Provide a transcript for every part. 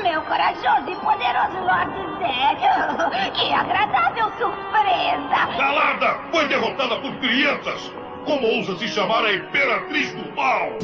Meu corajoso e poderoso Lord Zed. Que agradável surpresa. Calada! Foi derrotada por crianças! Como ousa se chamar a Imperatriz do Mal?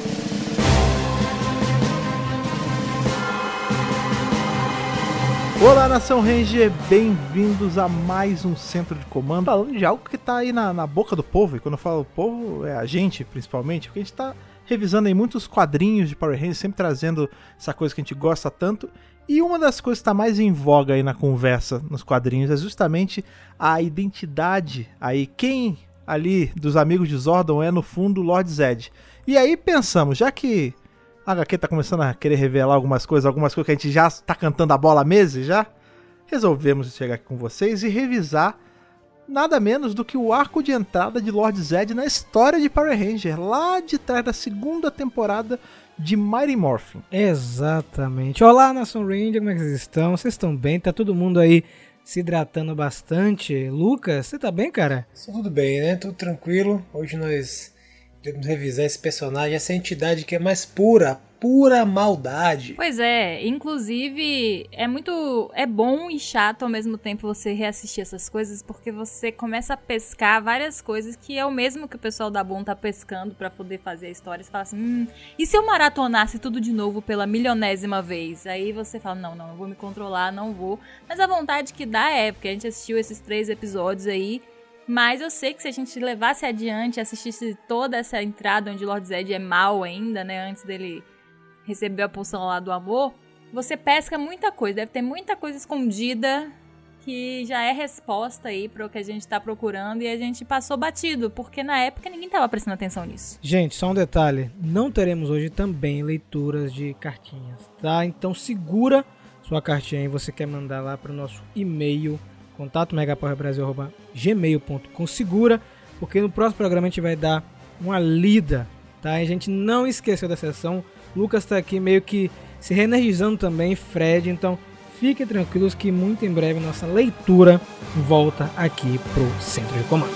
Olá, Nação Ranger, bem-vindos a mais um Centro de Comando. Falando de algo que tá aí na, na boca do povo, e quando eu falo povo, é a gente principalmente, porque a gente tá revisando aí muitos quadrinhos de Power Rangers, sempre trazendo essa coisa que a gente gosta tanto. E uma das coisas que está mais em voga aí na conversa nos quadrinhos é justamente a identidade aí, quem ali dos amigos de Zordon é no fundo Lord Zed. E aí pensamos, já que a HQ tá começando a querer revelar algumas coisas, algumas coisas que a gente já tá cantando a bola há meses já, resolvemos chegar aqui com vocês e revisar nada menos do que o arco de entrada de Lord Zed na história de Power Ranger, lá de trás da segunda temporada de Mighty Morphin. Exatamente. Olá, Nação Ranger, como é que vocês estão? Vocês estão bem? Tá todo mundo aí se hidratando bastante. Lucas, você tá bem, cara? Tudo bem, né? Tudo tranquilo. Hoje nós iremos revisar esse personagem, essa entidade que é mais pura, pura maldade. Pois é, inclusive é muito é bom e chato ao mesmo tempo você reassistir essas coisas porque você começa a pescar várias coisas que é o mesmo que o pessoal da Bom tá pescando para poder fazer a história. Você fala assim, hum, e se eu maratonasse tudo de novo pela milionésima vez? Aí você fala, não, não, eu vou me controlar, não vou. Mas a vontade que dá é, porque a gente assistiu esses três episódios aí mas eu sei que se a gente levasse adiante, assistisse toda essa entrada onde Lord Zed é mal ainda, né? Antes dele receber a poção lá do amor, você pesca muita coisa. Deve ter muita coisa escondida que já é resposta aí para o que a gente está procurando e a gente passou batido, porque na época ninguém estava prestando atenção nisso. Gente, só um detalhe: não teremos hoje também leituras de cartinhas, tá? Então segura sua cartinha aí, você quer mandar lá para o nosso e-mail contato megapowerbrasil.gmail.com segura, porque no próximo programa a gente vai dar uma lida, tá? A gente não esqueceu da sessão. Lucas tá aqui meio que se reenergizando também, Fred, então fiquem tranquilos que muito em breve nossa leitura volta aqui pro Centro de Comando.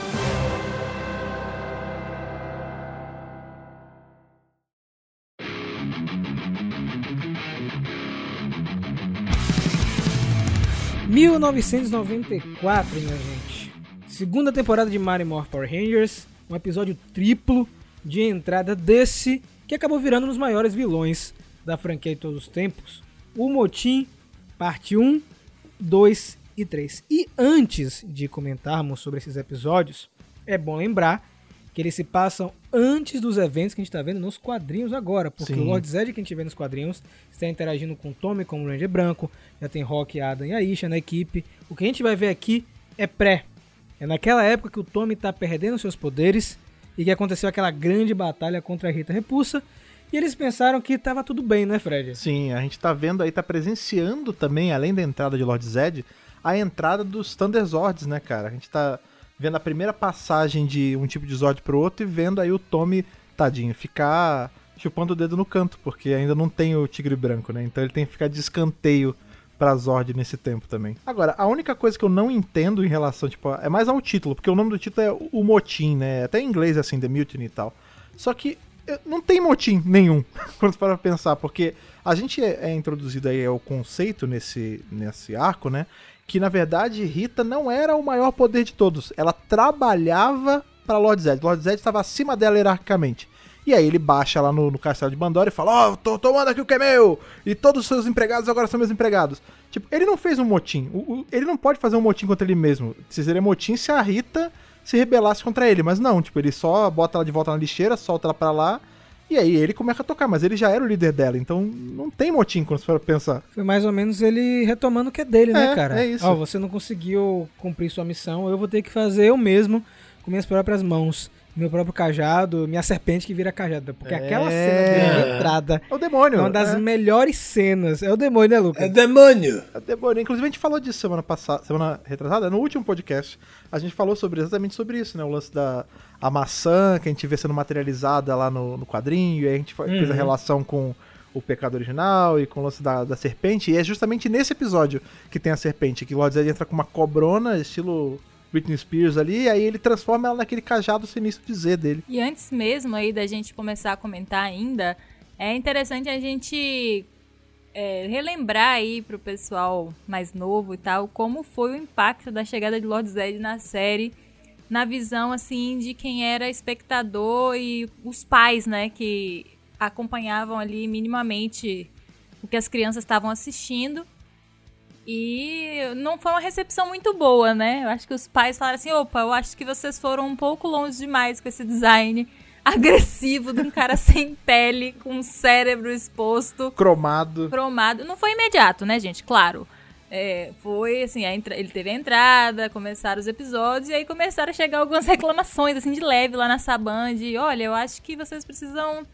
...1994, minha gente. Segunda temporada de Mario More Power Rangers. Um episódio triplo de entrada desse... ...que acabou virando um dos maiores vilões da franquia de todos os tempos. O Motim, parte 1, 2 e 3. E antes de comentarmos sobre esses episódios, é bom lembrar que eles se passam antes dos eventos que a gente está vendo nos quadrinhos agora. Porque Sim. o Lord Zed que a gente vê nos quadrinhos está interagindo com o Tommy como Ranger Branco, já tem Rock, Adam e Aisha na equipe. O que a gente vai ver aqui é pré. É naquela época que o Tommy está perdendo seus poderes e que aconteceu aquela grande batalha contra a Rita Repulsa. E eles pensaram que estava tudo bem, né, Fred? Sim, a gente tá vendo aí, tá presenciando também, além da entrada de Lord Zed, a entrada dos Thunder Zords, né, cara? A gente tá vendo a primeira passagem de um tipo de Zord pro outro e vendo aí o Tommy, tadinho, ficar chupando o dedo no canto, porque ainda não tem o Tigre Branco, né? Então ele tem que ficar de escanteio pra Zord nesse tempo também. Agora, a única coisa que eu não entendo em relação, tipo, é mais ao título, porque o nome do título é o Motim, né? Até em inglês, assim, The Mutiny e tal. Só que não tem motim nenhum, quando para pensar, porque a gente é, é introduzido aí ao conceito nesse, nesse arco, né? Que na verdade Rita não era o maior poder de todos. Ela trabalhava para Lord Zed. Lord Zed estava acima dela hierarquicamente. E aí ele baixa lá no, no castelo de Bandora e fala: Ó, oh, tô tomando aqui o que é meu! E todos os seus empregados agora são meus empregados. Tipo, ele não fez um motim. O- o- ele não pode fazer um motim contra ele mesmo. Seria motim se a Rita se rebelasse contra ele. Mas não, tipo, ele só bota ela de volta na lixeira, solta ela pra lá. E aí ele começa a tocar, mas ele já era o líder dela, então não tem motim quando você for pensar. Foi mais ou menos ele retomando o que é dele, né, É, cara? é isso. Ó, você não conseguiu cumprir sua missão, eu vou ter que fazer eu mesmo com minhas próprias mãos. Meu próprio cajado, minha serpente que vira cajada. Porque aquela É. cena de entrada É o demônio. é uma das é. melhores cenas. É o demônio, né, Lucas? É demônio! É o demônio. Inclusive a gente falou disso semana passada, semana retrasada, no último podcast. A gente falou sobre exatamente sobre isso, né? O lance da a maçã que a gente vê sendo materializada lá no, no quadrinho, e aí a gente fa- fez a relação com o pecado original e com o lance da, da serpente. E é justamente nesse episódio que tem a serpente, que o Lord Zed entra com uma cobrona, estilo Britney Spears ali, e aí ele transforma ela naquele cajado sinistro de Z dele. E antes mesmo aí da gente começar a comentar ainda, é interessante a gente é, relembrar aí pro pessoal mais novo e tal, como foi o impacto da chegada de Lord Zed na série, na visão, assim, de quem era espectador e os pais, né, que acompanhavam ali minimamente o que as crianças estavam assistindo. E não foi uma recepção muito boa, né? Eu acho que os pais falaram assim: opa, eu acho que vocês foram um pouco longe demais com esse design agressivo de um cara sem pele, com o cérebro exposto. Cromado. Cromado. Não foi imediato, né, gente? Claro. É, foi assim, entra... ele teve a entrada, começaram os episódios, e aí começaram a chegar algumas reclamações, assim, de leve lá na Saban, de olha, eu acho que vocês precisam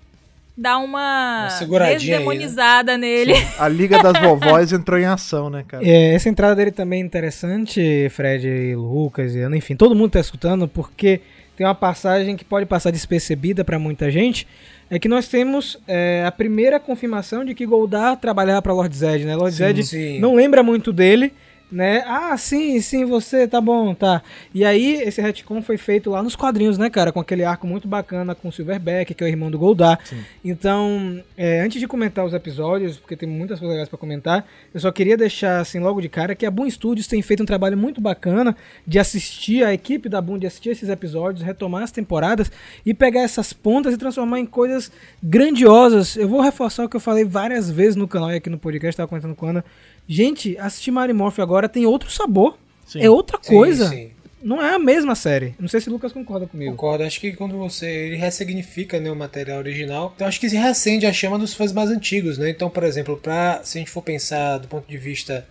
dar uma, uma desdemonizada aí, né? nele. Sim. A Liga das Vovós entrou em ação, né, cara? É, essa entrada dele também é interessante, Fred e Lucas, e enfim, todo mundo tá escutando, porque tem uma passagem que pode passar despercebida para muita gente, é que nós temos é, a primeira confirmação de que Goldar trabalhava para Lord Zed, né? Lord sim, Zed sim. não lembra muito dele, né? Ah, sim, sim, você, tá bom, tá. E aí, esse retcon foi feito lá nos quadrinhos, né, cara? Com aquele arco muito bacana com o Silverback, que é o irmão do Goldar. Sim. Então, é, antes de comentar os episódios, porque tem muitas coisas legais pra comentar, eu só queria deixar, assim, logo de cara, que a Boom Studios tem feito um trabalho muito bacana de assistir, a equipe da Boom de assistir esses episódios, retomar as temporadas e pegar essas pontas e transformar em coisas grandiosas. Eu vou reforçar o que eu falei várias vezes no canal e aqui no podcast, tava comentando com a Ana Gente, assistir Mary Morph agora tem outro sabor. Sim. É outra coisa. Sim, sim. Não é a mesma série. Não sei se o Lucas concorda comigo. Concordo. Acho que quando você ele ressignifica né, o material original, então acho que se reacende a chama dos fãs mais antigos, né? Então, por exemplo, pra, se a gente for pensar do ponto de vista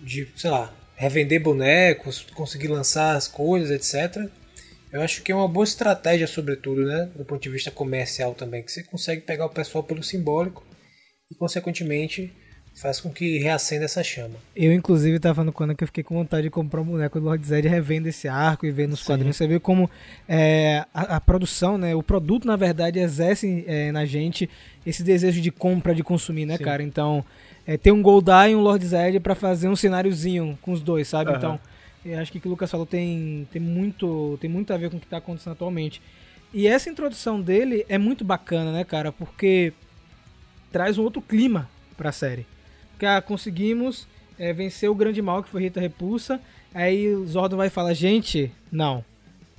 de, sei lá, revender bonecos, conseguir lançar as coisas, etc. Eu acho que é uma boa estratégia, sobretudo, né? Do ponto de vista comercial também, que você consegue pegar o pessoal pelo simbólico e, consequentemente, faz com que reacenda essa chama. Eu, inclusive, tava falando quando que eu fiquei com vontade de comprar um boneco do Lord Zed revendo esse arco e vendo os Sim. quadrinhos. Você vê como é, a, a, produção, né? O produto, na verdade, exerce é, na gente esse desejo de compra, de consumir, né, Sim. cara? Então, é, ter um Goldar e um Lord Zed para fazer um cenáriozinho com os dois, sabe? Uhum. Então, eu acho que o que o Lucas falou tem, tem, muito, tem muito a ver com o que tá acontecendo atualmente. E essa introdução dele é muito bacana, né, cara? Porque traz um outro clima pra série conseguimos é, vencer o grande mal que foi Rita Repulsa. Aí o Zordon vai falar, gente, não.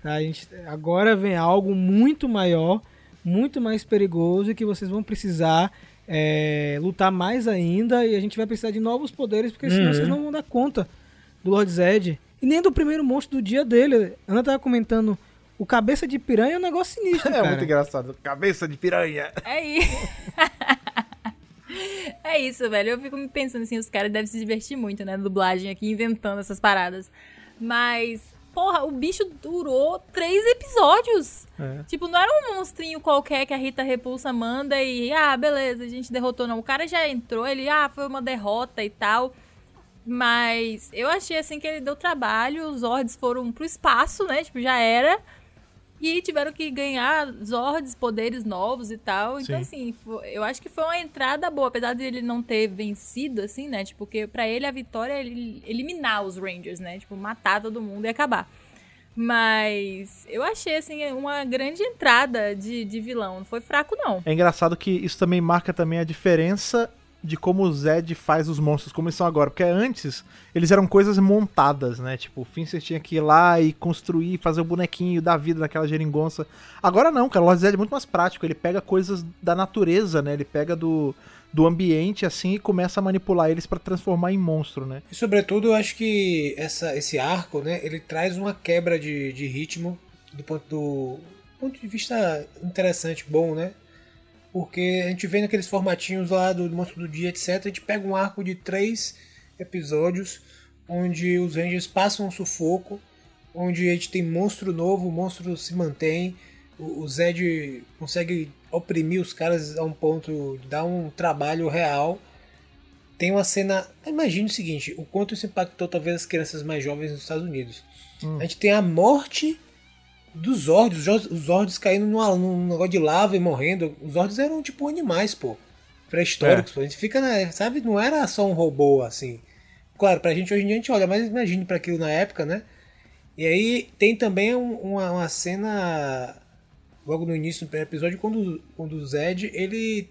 Tá? A gente, agora vem algo muito maior, muito mais perigoso e que vocês vão precisar é, lutar mais ainda e a gente vai precisar de novos poderes porque senão uhum. vocês não vão dar conta do Lord Zed. E nem do primeiro monstro do dia dele. Ana tava comentando, o cabeça de piranha é um negócio sinistro, É cara. muito engraçado. Cabeça de piranha. É isso. É isso, velho. Eu fico me pensando assim, os caras devem se divertir muito, né? Dublagem aqui, inventando essas paradas. Mas, porra, o bicho durou três episódios. É. Tipo, não era um monstrinho qualquer que a Rita Repulsa manda e, ah, beleza, a gente derrotou, não. O cara já entrou, ele, ah, foi uma derrota e tal. Mas eu achei assim que ele deu trabalho, os Zords foram pro espaço, né? Tipo, já era. E tiveram que ganhar Zords, poderes novos e tal. Então, Sim. assim, eu acho que foi uma entrada boa, apesar de ele não ter vencido, assim, né? Tipo, porque pra ele a vitória é eliminar os Rangers, né? Tipo, matar todo mundo e acabar. Mas eu achei, assim, uma grande entrada de, de vilão. Não foi fraco, não. É engraçado que isso também marca também a diferença de como o Zed faz os monstros, como eles são agora. Porque antes, eles eram coisas montadas, né? Tipo, o Finster tinha que ir lá e construir, fazer o bonequinho da vida daquela geringonça. Agora não, cara, o Lord Zed é muito mais prático. Ele pega coisas da natureza, né? Ele pega do, do ambiente, assim, e começa a manipular eles para transformar em monstro, né? E sobretudo, eu acho que essa, esse arco, né? Ele traz uma quebra de, de ritmo do ponto, do ponto de vista interessante, bom, né? Porque a gente vê naqueles formatinhos lá do Monstro do Dia, etc. A gente pega um arco de três episódios onde os Rangers passam um sufoco, onde a gente tem monstro novo, o monstro se mantém, o, Zed consegue oprimir os caras a um ponto de dar um trabalho real. Tem uma cena. Imagine o seguinte: o quanto isso impactou talvez as crianças mais jovens nos Estados Unidos. Hum. A gente tem a morte dos Zords, os Zords caindo numa, num negócio de lava e morrendo. Os Zords eram tipo animais, pô. Pré-históricos, é. pô. A gente fica, né, sabe? Não era só um robô, assim. Claro, pra gente hoje em dia a gente olha, mas imagine para aquilo na época, né? E aí tem também uma, uma cena logo no início do primeiro episódio quando, quando o Zed ele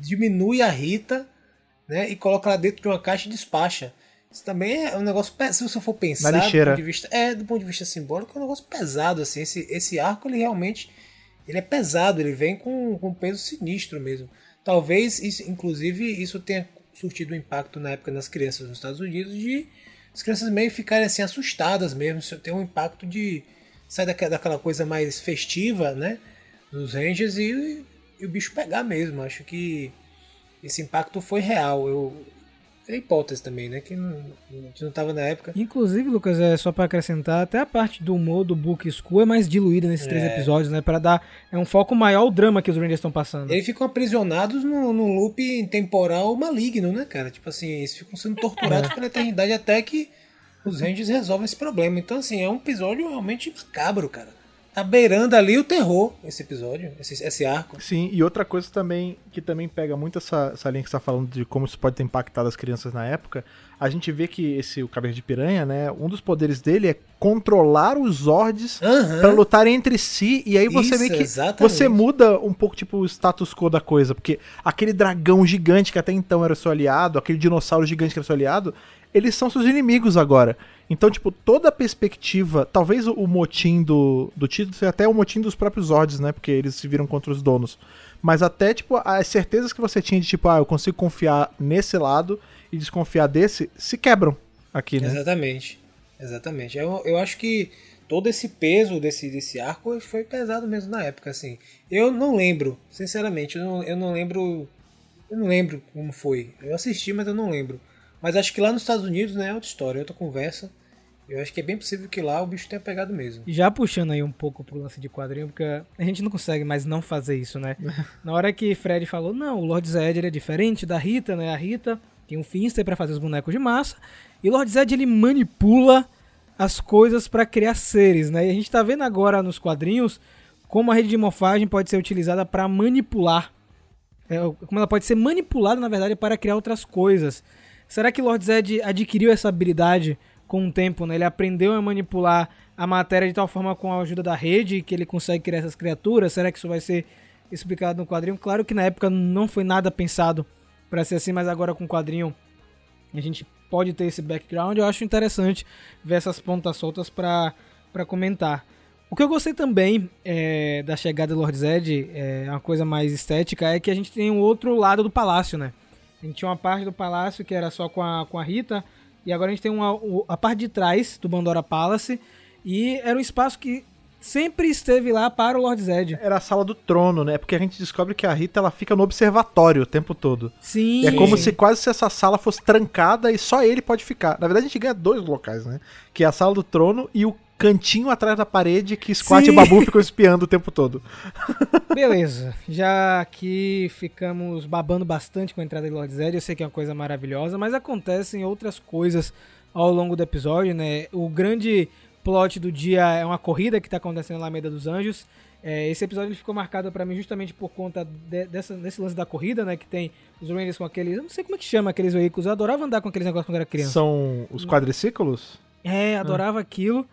diminui a Rita né? E coloca lá dentro de uma caixa e despacha. Isso também é um negócio, se você for pensar, do ponto de vista, é, do ponto de vista simbólico, é um negócio pesado, assim, esse, esse arco, ele realmente, ele é pesado, ele vem com, com peso sinistro mesmo. Talvez, isso, inclusive, isso tenha surtido um impacto na época nas crianças nos Estados Unidos, de as crianças meio ficarem assim assustadas mesmo, isso tem um impacto de, sai daquela, daquela coisa mais festiva, né, dos Rangers e, e o bicho pegar mesmo, acho que esse impacto foi real, eu... É hipótese também, né? Que não, a gente não tava na época. Inclusive, Lucas, é só pra acrescentar, até a parte do humor do Book School é mais diluída nesses três É. episódios, né? Pra dar é um foco maior ao drama que os Rangers estão passando. Eles ficam aprisionados num, num loop temporal maligno, né, cara? Tipo assim, eles ficam sendo torturados pela eternidade até que os Rangers resolvem esse problema. Então, assim, é um episódio realmente macabro, cara. Tá beirando ali o terror, esse episódio, esse, esse arco. Sim, e outra coisa também que também pega muito essa, essa linha que você tá falando de como isso pode ter impactado as crianças na época, a gente vê que esse o Cabeça de Piranha, né, um dos poderes dele é controlar os Zords Aham. pra lutarem entre si, e aí você Isso, vê que exatamente. você muda um pouco tipo o status quo da coisa, porque aquele dragão gigante que até então era seu aliado, aquele dinossauro gigante que era seu aliado, eles são seus inimigos agora. Então, tipo, toda a perspectiva, talvez o, motim do, do título seja até o motim dos próprios Zords, né? Porque eles se viram contra os donos. Mas até, tipo, as certezas que você tinha de, tipo, ah, eu consigo confiar nesse lado e desconfiar desse, se quebram aqui, né? Exatamente. Exatamente. Eu, eu acho que todo esse peso desse, desse arco foi pesado mesmo na época, assim. Eu não lembro, sinceramente, eu não, eu não lembro. Eu não lembro como foi. Eu assisti, mas eu não lembro. Mas acho que lá nos Estados Unidos, né, é outra história, é outra conversa. Eu acho que é bem possível que lá o bicho tenha pegado mesmo. Já puxando aí um pouco pro lance de quadrinho, porque a gente não consegue mais não fazer isso, né? Na hora que Fred falou, não, o Lord Zed é diferente da Rita, né? A Rita tem um Finster pra fazer os bonecos de massa, e o Lord Zed ele manipula as coisas pra criar seres, né? E a gente tá vendo agora nos quadrinhos como a rede de morfagem pode ser utilizada pra manipular. É, como ela pode ser manipulada, na verdade, para criar outras coisas. Será que Lord Zed adquiriu essa habilidade com o tempo, né? Ele aprendeu a manipular a matéria de tal forma com a ajuda da rede que ele consegue criar essas criaturas? Será que isso vai ser explicado no quadrinho? Claro que na época não foi nada pensado para ser assim, mas agora com o quadrinho a gente pode ter esse background. Eu acho interessante ver essas pontas soltas para comentar. O que eu gostei também é, da chegada do Lord Zed, é, uma coisa mais estética, é que a gente tem um outro lado do palácio, né? A gente tinha uma parte do palácio que era só com a, com a Rita, e agora a gente tem uma, a parte de trás do Bandora Palace, e era um espaço que sempre esteve lá para o Lord Zed. Era a sala do trono, né? Porque a gente descobre que a Rita ela fica no observatório o tempo todo. Sim. É como se quase se essa sala fosse trancada e só ele pode ficar. Na verdade, a gente ganha dois locais, né? Que é a sala do trono e o cantinho atrás da parede que Squat Sim. e Babu ficam espiando o tempo todo. Beleza, já que ficamos babando bastante com a entrada de Lord Zed, eu sei que é uma coisa maravilhosa, mas acontecem outras coisas ao longo do episódio, né? O grande plot do dia é uma corrida que tá acontecendo na Alameda dos Anjos. É, esse episódio ele ficou marcado pra mim justamente por conta de- dessa, desse lance da corrida, né? Que tem os Rangers com aqueles. Eu não sei como é que chama aqueles veículos. Eu adorava andar com aqueles negócios quando era criança. São os quadriciclos? É, adorava aquilo.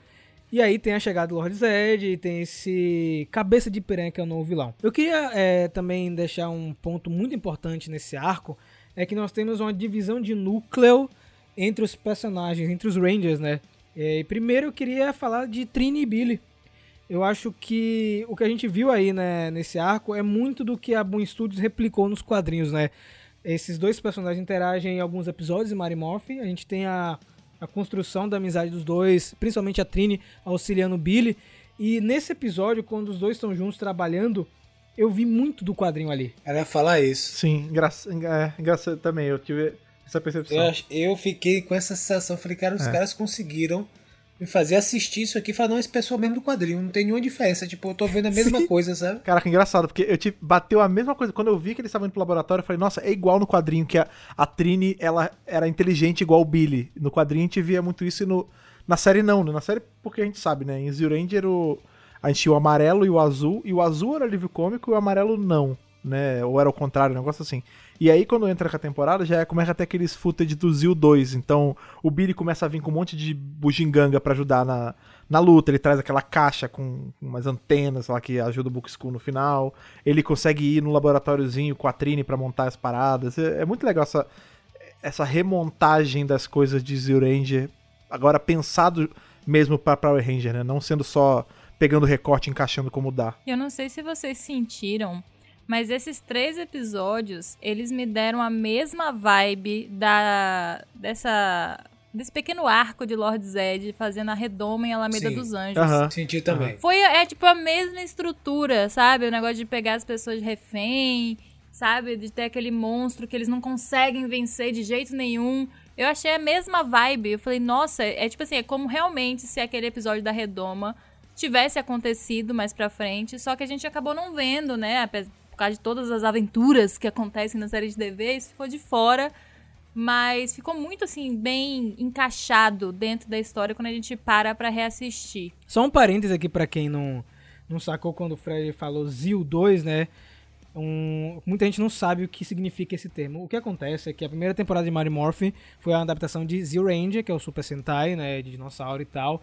E aí tem a chegada do Lord Zed, e tem esse cabeça de piranha que é o novo vilão. Eu queria é, também deixar um ponto muito importante nesse arco, é que nós temos uma divisão de núcleo entre os personagens, entre os Rangers, né? É, E primeiro eu queria falar de Trini e Billy. Eu acho que o que a gente viu aí né, nesse arco é muito do que a Boom Studios replicou nos quadrinhos, né? Esses dois personagens interagem em alguns episódios em Mary Morphin. A gente tem a, a construção da amizade dos dois, principalmente a Trini auxiliando o Billy. E nesse episódio, quando os dois estão juntos trabalhando, eu vi muito do quadrinho ali. Era ia falar isso. Sim, engra é, engraçado também. Eu tive essa percepção. Eu, eu fiquei com essa sensação. Falei, cara, os É. caras conseguiram me fazer assistir isso aqui e falar, não, esse pessoal mesmo do quadrinho, não tem nenhuma diferença. Tipo, eu tô vendo a mesma coisa, sabe? Caraca, engraçado, porque eu tive, bateu a mesma coisa. Quando eu vi que eles estavam indo pro laboratório, eu falei, nossa, é igual no quadrinho, que a, a Trini, ela era inteligente igual o Billy. No quadrinho a gente via muito isso e no, na série não, né? Na série, porque a gente sabe, né? Em Zero Ranger, o, a gente tinha o amarelo e o azul, e o azul era livro cômico e o amarelo não, né? Ou era o contrário, um negócio assim. E aí, quando entra com a temporada, já começa até aqueles footage do Zil 2. Então, o Billy começa a vir com um monte de bugiganga pra ajudar na, na luta. Ele traz aquela caixa com umas antenas lá que ajuda o Book School no final. Ele consegue ir no laboratóriozinho com a Trini pra montar as paradas. É, é muito legal essa, essa remontagem das coisas de Zero Ranger, agora pensado mesmo pra Power Ranger, né? Não sendo só pegando recorte e encaixando como dá. Eu não sei se vocês sentiram, mas esses três episódios, eles me deram a mesma vibe da dessa desse pequeno arco de Lord Zed fazendo a redoma em Alameda Sim. dos Anjos. Aham. Senti também. Foi, é tipo a mesma estrutura, sabe? O negócio de pegar as pessoas de refém, sabe? De ter aquele monstro que eles não conseguem vencer de jeito nenhum. Eu achei a mesma vibe. Eu falei, nossa, é, é tipo assim, é como realmente se aquele episódio da Redoma tivesse acontecido mais pra frente, só que a gente acabou não vendo, né? Por causa de todas as aventuras que acontecem na série de TV, isso ficou de fora. Mas ficou muito, assim, bem encaixado dentro da história quando a gente para pra reassistir. Só um parênteses aqui pra quem não, não sacou quando o Fred falou Zil 2, né? Um, muita gente não sabe o que significa esse termo. O que acontece é que a primeira temporada de Mario Morphin foi uma adaptação de Zio Ranger, que é o Super Sentai, né? De dinossauro e tal.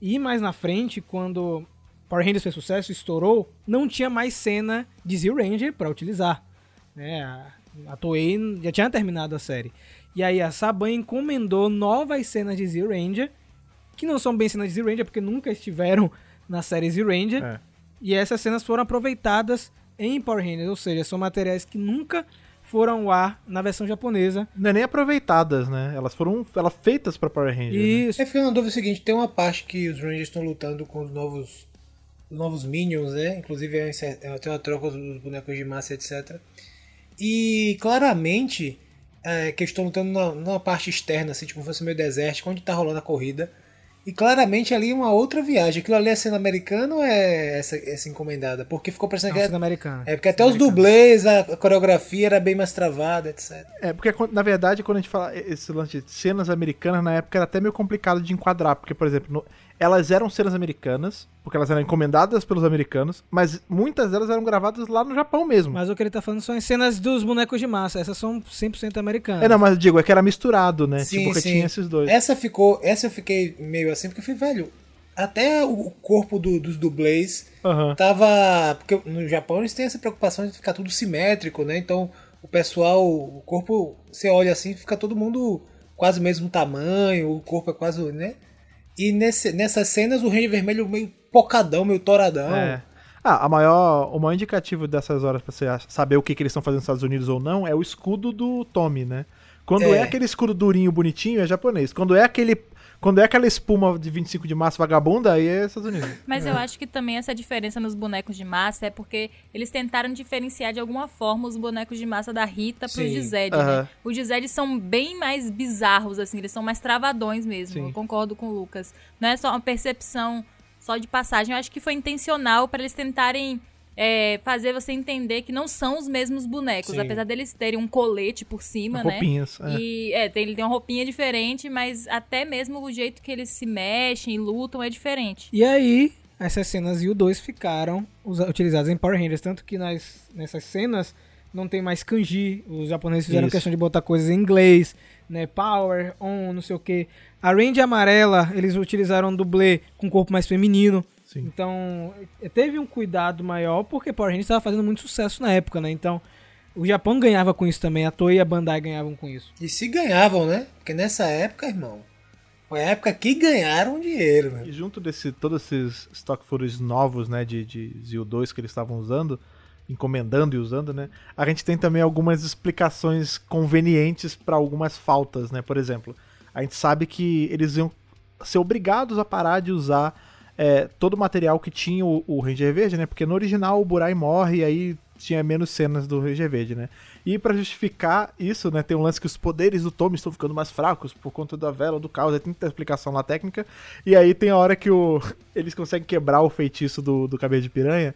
E mais na frente, quando Power Rangers fez sucesso, estourou, não tinha mais cena de Zio Ranger pra utilizar. Né? A, Toei já tinha terminado a série. E aí a Saban encomendou novas cenas de Zio Ranger, que não são bem cenas de Zio Ranger, porque nunca estiveram na série Zio Ranger. É. E essas cenas foram aproveitadas em Power Rangers, ou seja, são materiais que nunca foram ao ar na versão japonesa. Não é nem aproveitadas, né? Elas foram elas feitas pra Power Ranger. né? Isso. É fica na dúvida o seguinte, tem uma parte que os Rangers estão lutando com os novos os novos Minions, né? Inclusive é, inser- é, tem uma troca dos bonecos de massa, etc. E claramente é, que eles estão lutando na, numa parte externa, assim, tipo fosse meio desértico, onde tá rolando a corrida. E claramente ali é uma outra viagem. Aquilo ali é cena americana ou é essa, essa encomendada? Porque ficou parecendo que Não, é, cena americana. é porque até os dublês, a, a coreografia era bem mais travada, etc. É, porque na verdade, quando a gente fala esse lance de cenas americanas, na época era até meio complicado de enquadrar, porque, por exemplo, no- elas eram cenas americanas, porque elas eram encomendadas pelos americanos, mas muitas delas eram gravadas lá no Japão mesmo. Mas o que ele tá falando são as cenas dos bonecos de massa. Essas são 100% americanas. É, não, mas digo, é que era misturado, né? Sim, tipo, porque sim. tinha esses dois. Essa ficou, essa eu fiquei meio assim, porque eu falei, velho, até o corpo do- dos dublês Aham. tava. Porque no Japão eles têm essa preocupação de ficar tudo simétrico, né? Então o pessoal, o corpo, você olha assim, fica todo mundo quase o mesmo tamanho, o corpo é quase, né? E nesse, nessas cenas o Ranger Vermelho meio pocadão, meio toradão. É. Ah, a maior, o maior indicativo dessas horas pra você saber o que, que eles estão fazendo nos Estados Unidos ou não é o escudo do Tommy, né? Quando é. É. aquele escudo durinho, bonitinho, é japonês. Quando é aquele. Quando é aquela espuma de 25 de massa vagabunda, aí é Estados Unidos. Mas eu acho que também essa diferença nos bonecos de massa é porque eles tentaram diferenciar de alguma forma os bonecos de massa da Rita pro Sim. Gisele, Aham. né? Os Gisele são bem mais bizarros, assim, eles são mais travadões mesmo. Sim. Eu concordo com o Lucas. Não é só uma percepção só de passagem. Eu acho que foi intencional para eles tentarem é, fazer você entender que não são os mesmos bonecos, Sim. apesar deles terem um colete por cima, né? Roupinhas. é. E é, tem, ele tem uma roupinha diferente, mas até mesmo o jeito que eles se mexem e lutam é diferente. E aí, essas cenas e o 2 ficaram utilizadas em Power Rangers. Tanto que nas, nessas cenas não tem mais kanji. Os japoneses fizeram Isso. questão de botar coisas em inglês, né? Power, on, não sei o que. A Ranger amarela, eles utilizaram um dublê com corpo mais feminino. Sim. Então, eh, teve um cuidado maior porque Power Rangers estava fazendo muito sucesso na época, né? Então, o Japão ganhava com isso também. A Toei e a Bandai ganhavam com isso. E se ganhavam, né? Porque nessa época, irmão, foi a época que ganharam dinheiro, né? E junto desse, todos esses stock footage novos, né, de, de Zio 2 que eles estavam usando, encomendando e usando, né, a gente tem também algumas explicações convenientes para algumas faltas, né, por exemplo, a gente sabe que eles iam ser obrigados a parar de usar é, todo o material que tinha o, o Ranger Verde, né, porque no original o Burai morre e aí tinha menos cenas do Ranger Verde, né. E pra justificar isso, né, tem um lance que os poderes do Tommy estão ficando mais fracos por conta da vela, do caos, aí tem muita explicação lá técnica. E aí tem a hora que o, eles conseguem quebrar o feitiço do, do cabelo de piranha.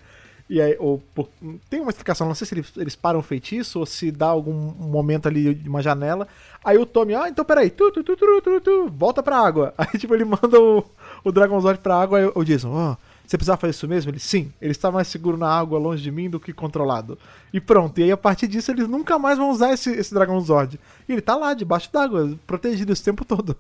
E aí, ou, por- tem uma explicação, não sei se eles, eles param o feitiço ou se dá algum momento ali de uma janela. Aí o Tommy, ah, então peraí, tu, tu, tu, tu, tu, tu, volta pra água. Aí, tipo, ele manda o, o Dragon Zord pra água e o Jason, ó, você precisava fazer isso mesmo? Ele, sim, ele está mais seguro na água, longe de mim, do que controlado. E pronto, e aí a partir disso eles nunca mais vão usar esse, esse Dragon Zord. E ele tá lá, debaixo d'água, protegido esse tempo todo.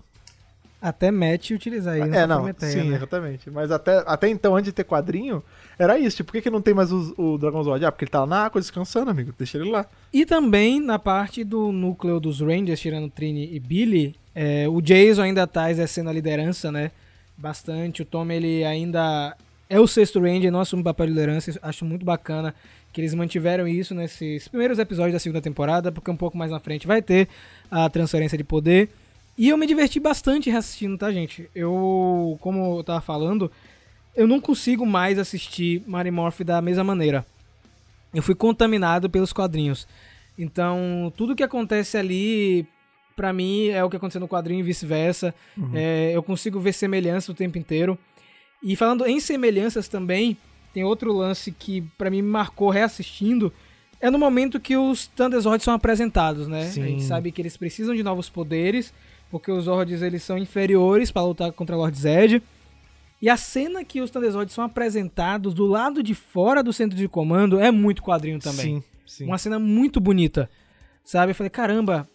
Até Matt utilizar aí. É, não, sim, né? exatamente. Mas até, até então, antes de ter quadrinho, era isso. Tipo, por que, que não tem mais o, o Dragon Zord? Ah, porque ele tá lá na água descansando, amigo. Deixa ele lá. E também na parte do núcleo dos Rangers, tirando Trini e Billy, é, o Jason ainda tá exercendo a liderança, né? Bastante. O Tom, ele ainda é o sexto Ranger, não assume papel de liderança. Acho muito bacana que eles mantiveram isso nesses primeiros episódios da segunda temporada, porque um pouco mais na frente vai ter a transferência de poder. E eu me diverti bastante reassistindo, tá, gente? Eu, como eu tava falando, eu não consigo mais assistir Mary da mesma maneira. Eu fui contaminado pelos quadrinhos. Então, tudo que acontece ali, pra mim, é o que aconteceu no quadrinho e vice-versa. Uhum. É, eu consigo ver semelhança o tempo inteiro. E falando em semelhanças também, tem outro lance que para mim me marcou reassistindo. É no momento que os Thunderzords são apresentados, né? Sim. A gente sabe que eles precisam de novos poderes porque os Zords eles são inferiores para lutar contra Lord Zed. E a cena que os Thunderzords são apresentados do lado de fora do centro de comando é muito quadrinho também. Sim, sim. Uma cena muito bonita, sabe? Eu falei, caramba,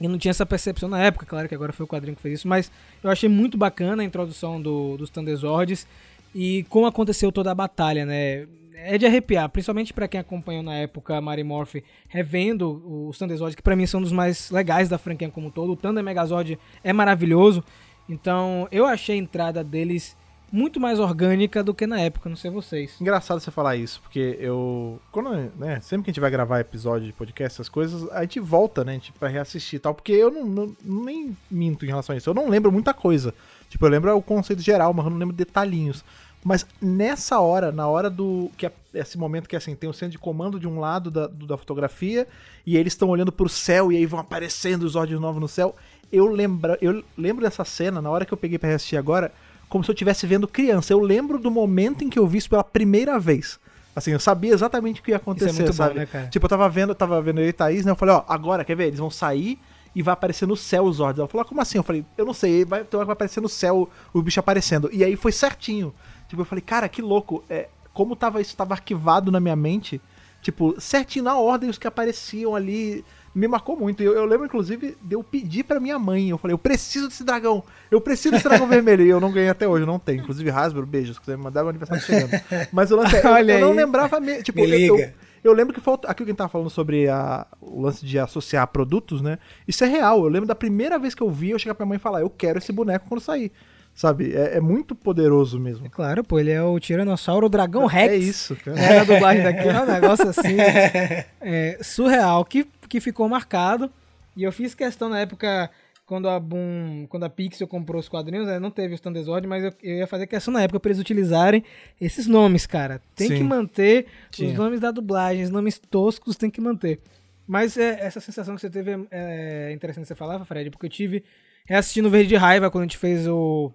eu não tinha essa percepção na época, claro que agora foi o quadrinho que fez isso, mas eu achei muito bacana a introdução do, dos Thunderzords e como aconteceu toda a batalha, né? é de arrepiar, principalmente para quem acompanhou na época a Mary Morph revendo os Thunderzord, que para mim são dos mais legais da franquia como um todo. O Thunder Megazord é maravilhoso. Então, eu achei a entrada deles muito mais orgânica do que na época, não sei vocês. Engraçado você falar isso, porque eu. Quando, né, sempre que a gente vai gravar episódio de podcast, essas coisas, a gente volta, né, tipo, pra reassistir e tal, porque eu não, não, nem minto em relação a isso. Eu não lembro muita coisa. Tipo, eu lembro o conceito geral, mas eu não lembro detalhinhos. Mas nessa hora, na hora do. que é esse momento que assim, tem o centro de comando de um lado da, da fotografia, e eles estão olhando pro céu e aí vão aparecendo os olhos novos no céu. Eu lembro, eu lembro dessa cena, na hora que eu peguei pra assistir agora, como se eu estivesse vendo criança. Eu lembro do momento em que eu vi isso pela primeira vez. Assim, eu sabia exatamente o que ia acontecer, isso é muito sabe? Bom, né, cara? Tipo, eu tava vendo, eu tava vendo eu e Thaís, né? Eu falei, ó, agora, quer ver? Eles vão sair e vai aparecer no céu os Zords. Ela falou, ah, como assim? Eu falei, eu não sei, vai, então vai aparecer no céu o bicho aparecendo. E aí foi certinho. Tipo, eu falei, cara, que louco. É, como tava isso tava arquivado na minha mente, tipo, certinho na ordem os que apareciam ali, me marcou muito. Eu, eu lembro, inclusive, de eu pedir pra minha mãe. Eu falei, eu preciso desse dragão. Eu preciso desse dragão vermelho. E eu não ganhei até hoje, não tenho. Inclusive, Hasbro, beijos, se quiser me mandar, meu aniversário chegando. Mas eu, lance, eu, eu não lembrava mesmo. Tipo, me eu, eu, eu, lembro que falta. Aquilo que a gente tava falando sobre a, o lance de associar produtos, né? Isso é real. Eu lembro da primeira vez que eu vi, eu chegar pra minha mãe e falar, eu quero esse boneco quando sair. Sabe? É, é, muito poderoso mesmo. É claro, pô, ele é o Tiranossauro Dragão é Rex. É isso, cara. É a dublagem daqui, é um negócio assim é, surreal, que, que ficou marcado. E eu fiz questão na época, quando a Boom, quando a Pixel comprou os quadrinhos, né, não teve o Thunderzord, mas eu, eu, ia fazer questão na época para eles utilizarem esses nomes, cara. Tem Sim. que manter Tinha. os nomes da dublagem, os nomes toscos tem que manter. Mas é, essa sensação que você teve é, é interessante você falar, Fred, porque eu tive reassistindo Verde de Raiva quando a gente fez o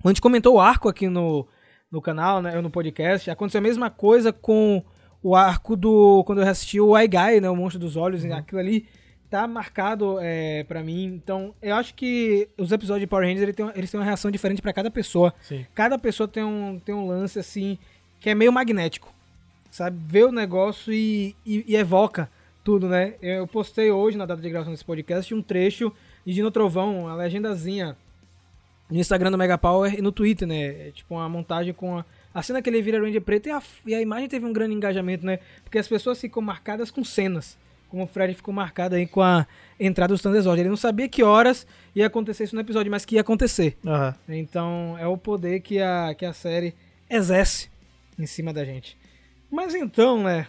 quando a gente comentou o arco aqui no, no canal, né, no podcast, aconteceu a mesma coisa com o arco do. Quando eu assisti o Aigai, né? O Monstro dos Olhos, uhum. aquilo ali tá marcado é, para mim. Então, eu acho que os episódios de Power Rangers eles têm, eles têm uma reação diferente para cada pessoa. Sim. Cada pessoa tem um, tem um lance assim que é meio magnético. Sabe? Vê o negócio e, e, e evoca tudo, né? Eu postei hoje, na data de gravação desse podcast, um trecho de Dino Trovão, a legendazinha no Instagram do Mega Power e no Twitter, né? É tipo uma montagem com a, a cena que ele vira Ranger preto e a, e a imagem teve um grande engajamento, né? Porque as pessoas ficam marcadas com cenas. Como o Fred ficou marcado aí com a entrada dos Thunderzord. Ele não sabia que horas ia acontecer isso no episódio, mas que ia acontecer. Uhum. Então é o poder que a, que a série exerce em cima da gente. Mas então, né?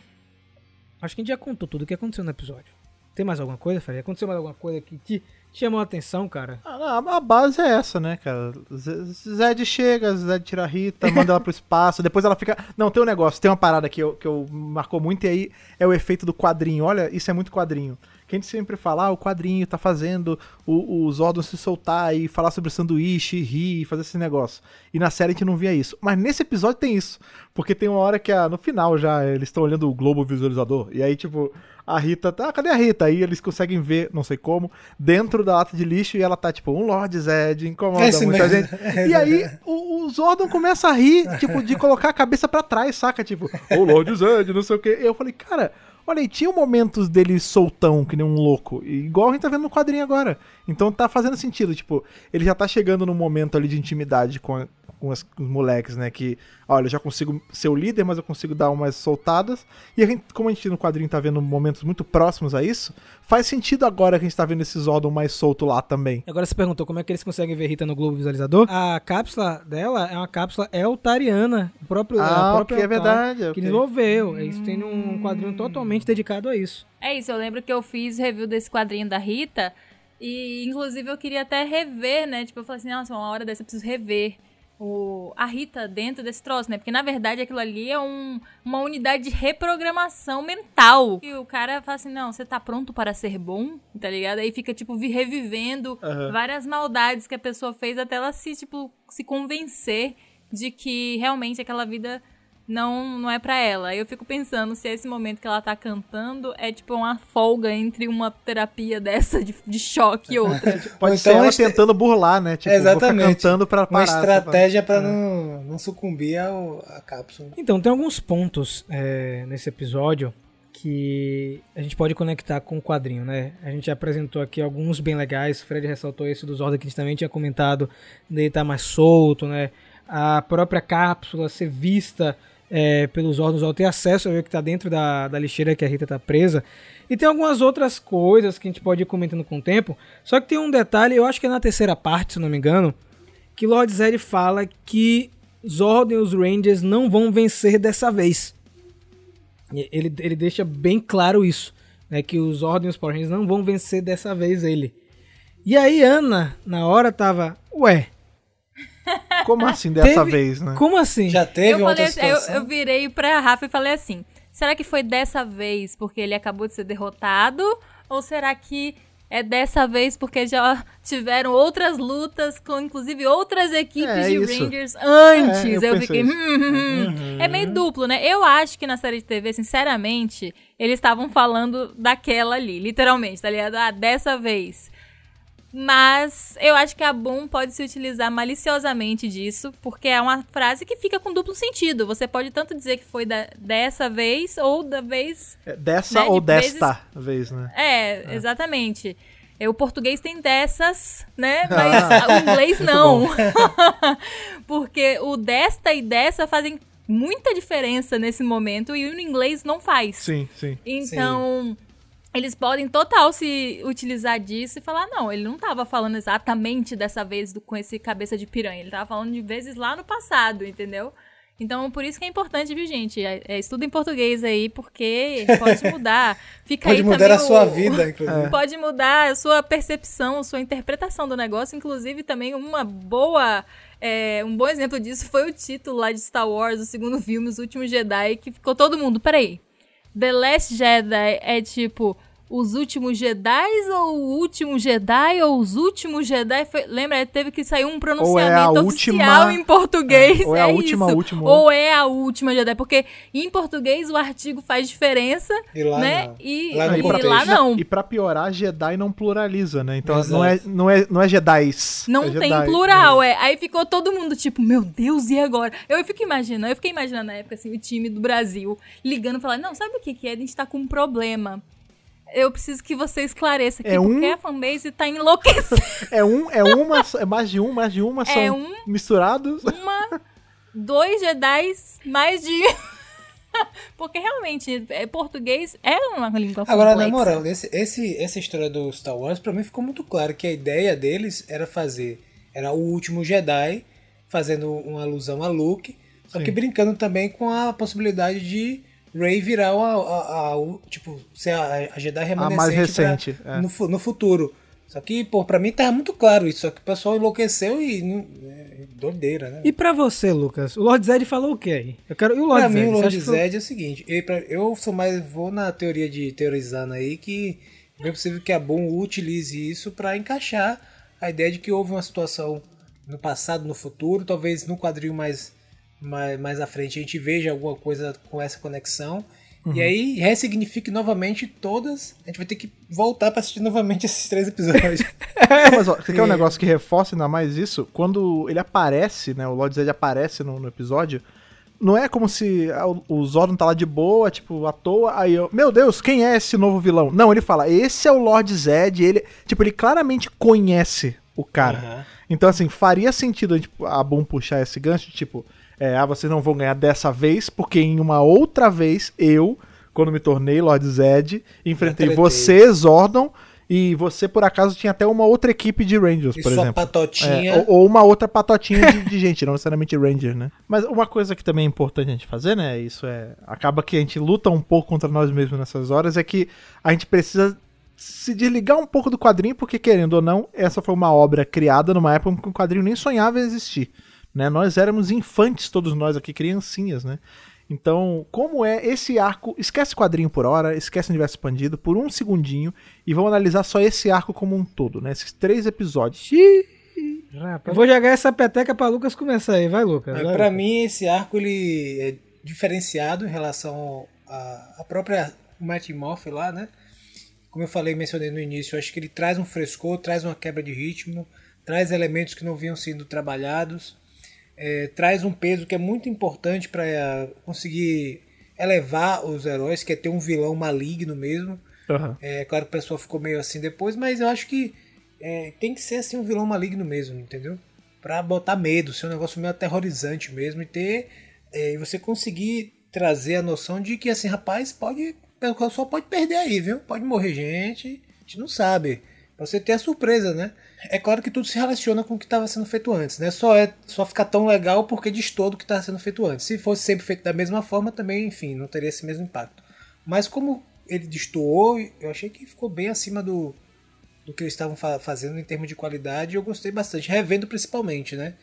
Acho que a gente já contou tudo o que aconteceu no episódio. Tem mais alguma coisa, Fred? Aconteceu mais alguma coisa que te chamou a atenção, cara? Ah, a base é essa, né, cara? Zed chega, Zed tira a Rita, manda ela pro espaço, depois ela fica. Não, tem um negócio, tem uma parada que eu, que eu marcou muito, e aí é o efeito do quadrinho. Olha, isso é muito quadrinho. Que a gente sempre fala, ah, o quadrinho tá fazendo o, os órgãos se soltar e falar sobre o sanduíche, rir, fazer esse negócio. E na série a gente não via isso. Mas nesse episódio tem isso. Porque tem uma hora que, ah, no final já, eles estão olhando o globo visualizador. E aí, tipo, a Rita tá. Ah, cadê a Rita? Aí eles conseguem ver, não sei como, dentro da lata de lixo e ela tá tipo, um Lord Zed, incomoda Esse muita mesmo. gente. E aí o, o, Zordon começa a rir, tipo, de colocar a cabeça para trás, saca? Tipo, o Lord Zed, não sei o quê. E eu falei, cara. Olha aí, tinha momentos dele soltão, que nem um louco. Igual a gente tá vendo no quadrinho agora. Então tá fazendo sentido, tipo, ele já tá chegando num momento ali de intimidade com, a- com, as- com os moleques, né? Que, olha, eu já consigo ser o líder, mas eu consigo dar umas soltadas. E a gente, como a gente no quadrinho tá vendo momentos muito próximos a isso, faz sentido agora que a gente tá vendo esse Zordon mais solto lá também. Agora você perguntou como é que eles conseguem ver Rita no globo visualizador. A cápsula dela é uma cápsula eltariana. O próprio, Ah, a própria ok, é verdade, Que ok. desenvolveu. Isso tem um quadrinho totalmente dedicado a isso. É isso, eu lembro que eu fiz review desse quadrinho da Rita e inclusive eu queria até rever, né? Tipo, eu falei assim, nossa, uma hora dessa eu preciso rever o, a Rita dentro desse troço, né? Porque na verdade aquilo ali é um, uma unidade de reprogramação mental. E o cara fala assim, não, você tá pronto para ser bom, tá ligado? Aí fica, tipo, vi- revivendo Aham. várias maldades que a pessoa fez até ela se, tipo, se convencer de que realmente aquela vida não, não é pra ela. Eu fico pensando se esse momento que ela tá cantando é tipo uma folga entre uma terapia dessa de, de choque e outra. Pode Ou ser então ela este- tentando burlar, né? Tipo, Exatamente. cantando pra Uma parar. essa estratégia pra É. não, não sucumbir ao, à cápsula. Então, tem alguns pontos é, nesse episódio que a gente pode conectar com o quadrinho, né? A gente já apresentou aqui alguns bem legais. O Fred ressaltou esse dos Zordon que a gente também tinha comentado dele estar mais solto, né? A própria cápsula ser vista é, pelos órgãos ao ter acesso a ver o que está dentro da, da lixeira que a Rita está presa. E tem algumas outras coisas que a gente pode ir comentando com o tempo. Só que tem um detalhe, eu acho que é na terceira parte, se não me engano, que Lord Zed fala que Zordon e os Rangers não vão vencer dessa vez. Ele, ele deixa bem claro isso, né, que os Zordon e os Power Rangers não vão vencer dessa vez ele. E aí Ana, na hora, tava, ué, Como assim dessa Teve- vez, né? como assim? Já teve eu, outra assim, eu, situação? eu virei pra Rafa e falei assim: será que foi dessa vez porque ele acabou de ser derrotado? Ou será que é dessa vez porque já tiveram outras lutas com inclusive outras equipes É, de isso. Rangers antes? É, eu eu fiquei. "Hum, hum, hum." É meio duplo, né? Eu acho que na série de TV, sinceramente, eles estavam falando daquela ali, literalmente, tá ligado? Ah, dessa vez. Mas eu acho que a Boom pode se utilizar maliciosamente disso, porque é uma frase que fica com duplo sentido. Você pode tanto dizer que foi da- dessa vez ou da vez. É Dessa né, ou de desta vez, né? É, exatamente. É, O português tem dessas, né? Ah, Mas o inglês não. porque o desta e dessa fazem muita diferença nesse momento e o inglês não faz. Sim, sim. Então, eles podem total se utilizar disso e falar, não, ele não tava falando exatamente dessa vez do- com esse cabeça de piranha, ele tava falando de vezes lá no passado, entendeu? Então, por isso que é importante, viu, gente? É, é, estuda em português aí, porque pode mudar. Fica Pode aí mudar também a sua o- vida, inclusive. Pode mudar a sua percepção, a sua interpretação do negócio. Inclusive, também uma boa. é, um bom exemplo disso foi o título lá de Star Wars, o segundo filme, Os Últimos Jedi, que ficou todo mundo. Peraí. The Last Jedi é tipo. Os últimos Jedi ou o último Jedi ou os últimos Jedi? Foi- lembra? Teve que sair um pronunciamento última- oficial em português. É, ou é a é última, isso. última, Ou é a última Jedi. Porque em português o artigo faz diferença, E lá né? não. E Lá e no lá, português. não. E pra piorar, Jedi não pluraliza, né? Então Exato. não é, não, é, não é Jedis. Não é tem Jedi. plural, é. Aí ficou todo mundo tipo, meu Deus, e agora? Eu fico imaginando, eu fiquei imaginando na época, assim, o time do Brasil ligando e falando, não, sabe o que que é? A gente tá com um problema. Eu preciso que você esclareça aqui, É um- porque a fanbase tá enlouquecendo. É um, é uma, é mais de um, mais de uma, são É um- misturados. Uma, dois Jedi, mais de... porque realmente, é, português é uma língua Agora, complexa. na moral, esse, esse, essa história do Star Wars, pra mim ficou muito claro que a ideia deles era fazer. Era o último Jedi, fazendo uma alusão a Luke, só que brincando também com a possibilidade de Rey virar a, a- a- o- tipo, ser a, a Jedi remanescente mais pra- recente, é. no, no futuro. Só que, pô, pra mim tava muito claro isso, só que o pessoal enlouqueceu e. é, doideira, né? E pra você, Lucas, o Lord Zed falou o que aí? Eu quero. E o Lord Pra Zed? mim, o Lord Zed é o seguinte: eu, pra- eu sou mais. Vou na teoria de teorizando aí que é bem possível que a Boom utilize isso pra encaixar a ideia de que houve uma situação no passado, no futuro, talvez no quadril mais, mais, mais à frente a gente veja alguma coisa com essa conexão. E aí ressignifique novamente todas. A gente vai ter que voltar pra assistir novamente esses três episódios. Não, mas ó, você quer um negócio que reforce ainda mais isso? Quando ele aparece, né? O Lord Zed aparece no, no episódio, não é como se ah, o- Zordon tá lá de boa, tipo, à toa, aí eu, meu Deus, quem é esse novo vilão? Não, ele fala, esse é o Lord Zed, ele, tipo, ele claramente conhece o cara. Aham. Então, assim, faria sentido a, gente- a Boom puxar esse gancho, tipo, é, ah, vocês não vão ganhar dessa vez, porque em uma outra vez, eu, quando me tornei Lord Zed, enfrentei você, Zordon, e você, por acaso, tinha até uma outra equipe de Rangers, E por exemplo. patotinha. É, ou, ou uma outra patotinha de, de gente, não necessariamente Ranger, né? Mas uma coisa que também é importante a gente fazer, né? Isso é. Acaba que a gente luta um pouco contra nós mesmos nessas horas, é que a gente precisa se desligar um pouco do quadrinho, porque querendo ou não, essa foi uma obra criada numa época em que o quadrinho nem sonhava em existir. Né? Nós éramos infantes, todos nós aqui, criancinhas, né? Então, como é esse arco? Esquece quadrinho por hora, esquece universo expandido por um segundinho e vamos analisar só esse arco como um todo, né? Esses três episódios. Eu vou jogar essa peteca pra Lucas começar aí, vai, Lucas. Pra Lucas. mim, esse arco ele é diferenciado em relação à, à própria Mighty Morph lá, né? Como eu falei, mencionei no início, eu acho que ele traz um frescor, traz uma quebra de ritmo, traz elementos que não vinham sendo trabalhados, é, traz um peso que é muito importante para conseguir elevar os heróis, que é ter um vilão maligno mesmo. Aham. É claro que o pessoal ficou meio assim depois, mas eu acho que é, tem que ser assim um vilão maligno mesmo, entendeu? Pra botar medo, ser um negócio meio aterrorizante mesmo e ter. é, E você conseguir trazer a noção de que assim, rapaz, pode. O pessoal pode perder aí, viu? Pode morrer gente, a gente não sabe. Pra você ter a surpresa, né? É claro que tudo se relaciona com o que estava sendo feito antes, né? Só é só ficar tão legal porque diz todo o que estava sendo feito antes. Se fosse sempre feito da mesma forma, também, enfim, não teria esse mesmo impacto. Mas como ele destoou, eu achei que ficou bem acima do, do que eles estavam fa- fazendo em termos de qualidade. Eu gostei bastante, revendo principalmente, né?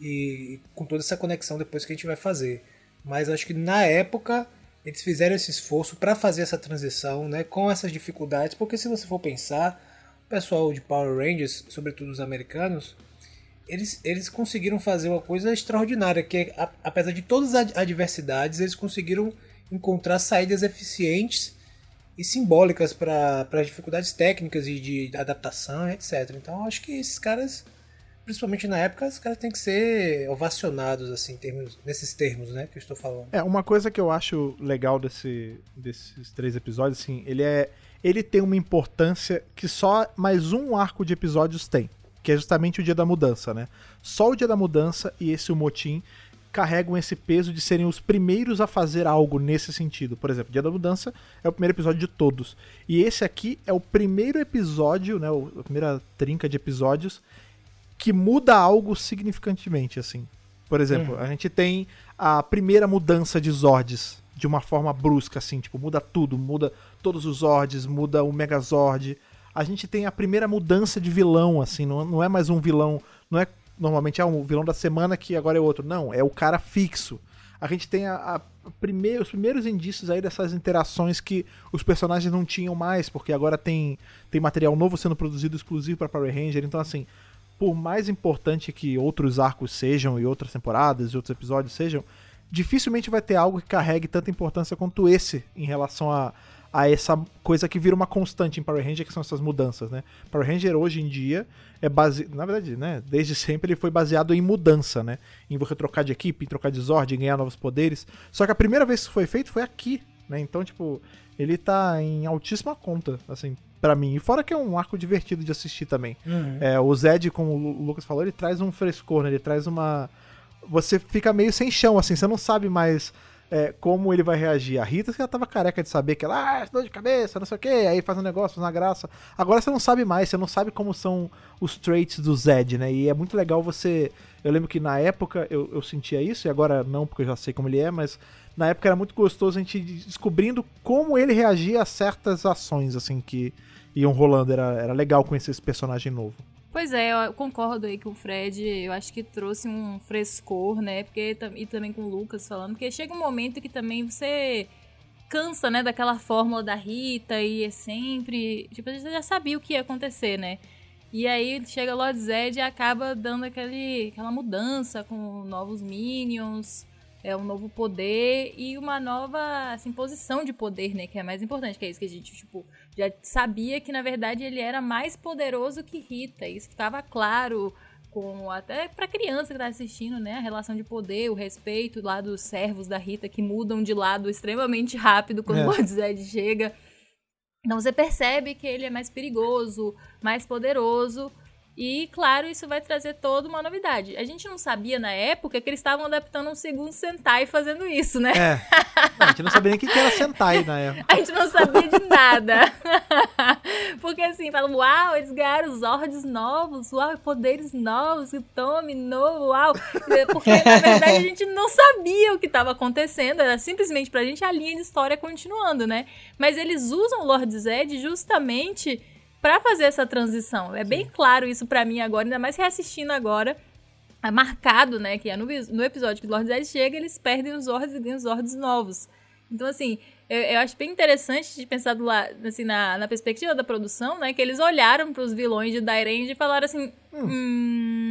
E com toda essa conexão depois que a gente vai fazer. Mas acho que na época eles fizeram esse esforço para fazer essa transição, né? Com essas dificuldades, porque se você for pensar, pessoal de Power Rangers, sobretudo os americanos, eles, eles conseguiram fazer uma coisa extraordinária, que é, apesar de todas as adversidades, eles conseguiram encontrar saídas eficientes e simbólicas para as dificuldades técnicas e de adaptação, etc. Então acho que esses caras, principalmente na época, os caras têm que ser ovacionados assim, termos, nesses termos, né, que eu estou falando. É, uma coisa que eu acho legal desse, desses três episódios, assim, ele é. Ele tem uma importância que só mais um arco de episódios tem. Que é justamente o dia da mudança, né? Só o dia da mudança e esse o motim carregam esse peso de serem os primeiros a fazer algo nesse sentido. Por exemplo, Dia da Mudança é o primeiro episódio de todos. E esse aqui é o primeiro episódio, né? A primeira trinca de episódios que muda algo significantemente, assim. Por exemplo, a gente tem a primeira mudança de Zords de uma forma brusca, assim, tipo, muda tudo, muda todos os Zords, muda o Megazord. A gente tem a primeira mudança de vilão, assim, não, não é mais um vilão, não é normalmente ah, um vilão da semana que agora é outro, não, é o cara fixo. A gente tem a, a primeir- os primeiros indícios aí dessas interações que os personagens não tinham mais, porque agora tem, tem material novo sendo produzido exclusivo para Power Ranger, então assim, por mais importante que outros arcos sejam e outras temporadas e outros episódios sejam, dificilmente vai ter algo que carregue tanta importância quanto esse em relação a, a essa coisa que vira uma constante em Power Ranger, que são essas mudanças, né? Power Ranger hoje em dia é base, na verdade, né, desde sempre ele foi baseado em mudança, né? Em você trocar de equipe, em trocar de Zord, em ganhar novos poderes. Só que a primeira vez que isso foi feito foi aqui, né? Então, tipo, ele tá em altíssima conta, assim, pra mim. E fora que é um arco divertido de assistir também. É, o Zed, como o Lucas falou, ele traz um frescor, né? Ele traz uma. Você fica meio sem chão, assim, você não sabe mais é, como ele vai reagir. A Rita já tava careca de saber que ela, ah, dor de cabeça, não sei o que, aí faz um negócio, faz uma graça. Agora você não sabe mais, você não sabe como são os traits do Zed, né? E é muito legal você. Eu lembro que na época eu, eu sentia isso, e agora não, porque eu já sei como ele é, mas na época era muito gostoso a gente descobrindo como ele reagia a certas ações, assim, que iam rolando. Era, era legal conhecer esse personagem novo. Pois é, eu concordo aí com o Fred. Eu acho que trouxe um frescor, né? Porque, e também com o Lucas falando, porque chega um momento que também você cansa, né, daquela fórmula da Rita e é sempre. Tipo, você já sabia o que ia acontecer, né? E aí chega Lord Zed e acaba dando aquele, aquela mudança com novos minions, é um novo poder e uma nova assim, posição de poder, né? Que é mais importante, que é isso que a gente, tipo, já sabia que na verdade ele era mais poderoso que Rita. Isso ficava claro com até pra criança que tá assistindo, né? A relação de poder, o respeito lá dos servos da Rita que mudam de lado extremamente rápido quando É. o Zed chega. Então você percebe que ele é mais perigoso, mais poderoso. E, claro, isso vai trazer toda uma novidade. A gente não sabia na época que eles estavam adaptando um segundo Sentai fazendo isso, né? É. Não, a gente não sabia nem o que era Sentai na época. A gente não sabia de nada. Porque assim, falam, uau, eles ganharam Zords novos, uau, poderes novos, o Tommy novo, uau. Porque na verdade a gente não sabia o que estava acontecendo, era simplesmente pra gente a linha de história continuando, né? Mas eles usam o Lord Zed justamente pra fazer essa transição. É bem claro isso pra mim agora, ainda mais reassistindo agora. É marcado, né? Que é no, no episódio que o Lord Zed chega, eles perdem os Zords e ganham os Zords novos. Então, assim, eu, eu acho bem interessante de pensar do lado, assim, na, na perspectiva da produção, né? Que eles olharam pros vilões de Dairenji e falaram assim. Hum.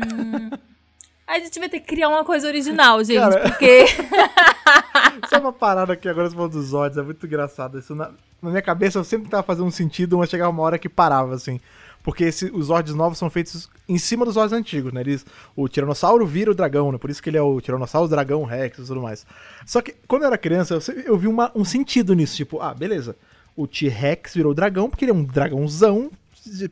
A gente vai ter que criar uma coisa original, gente, Cara, porque. Só uma parada aqui agora, falou dos Zords, é muito engraçado. Isso na, na minha cabeça eu sempre tava fazendo um sentido, mas chegava uma hora que parava, assim. Porque esse- os Zords novos são feitos em cima dos Zords antigos, né? Eles, o Tiranossauro vira o dragão, né? Por isso que ele é o Tiranossauro, Dragão, Rex e tudo mais. Só que quando eu era criança, eu, eu vi uma- um sentido nisso. Tipo, ah, beleza. O T-Rex virou dragão porque ele é um dragãozão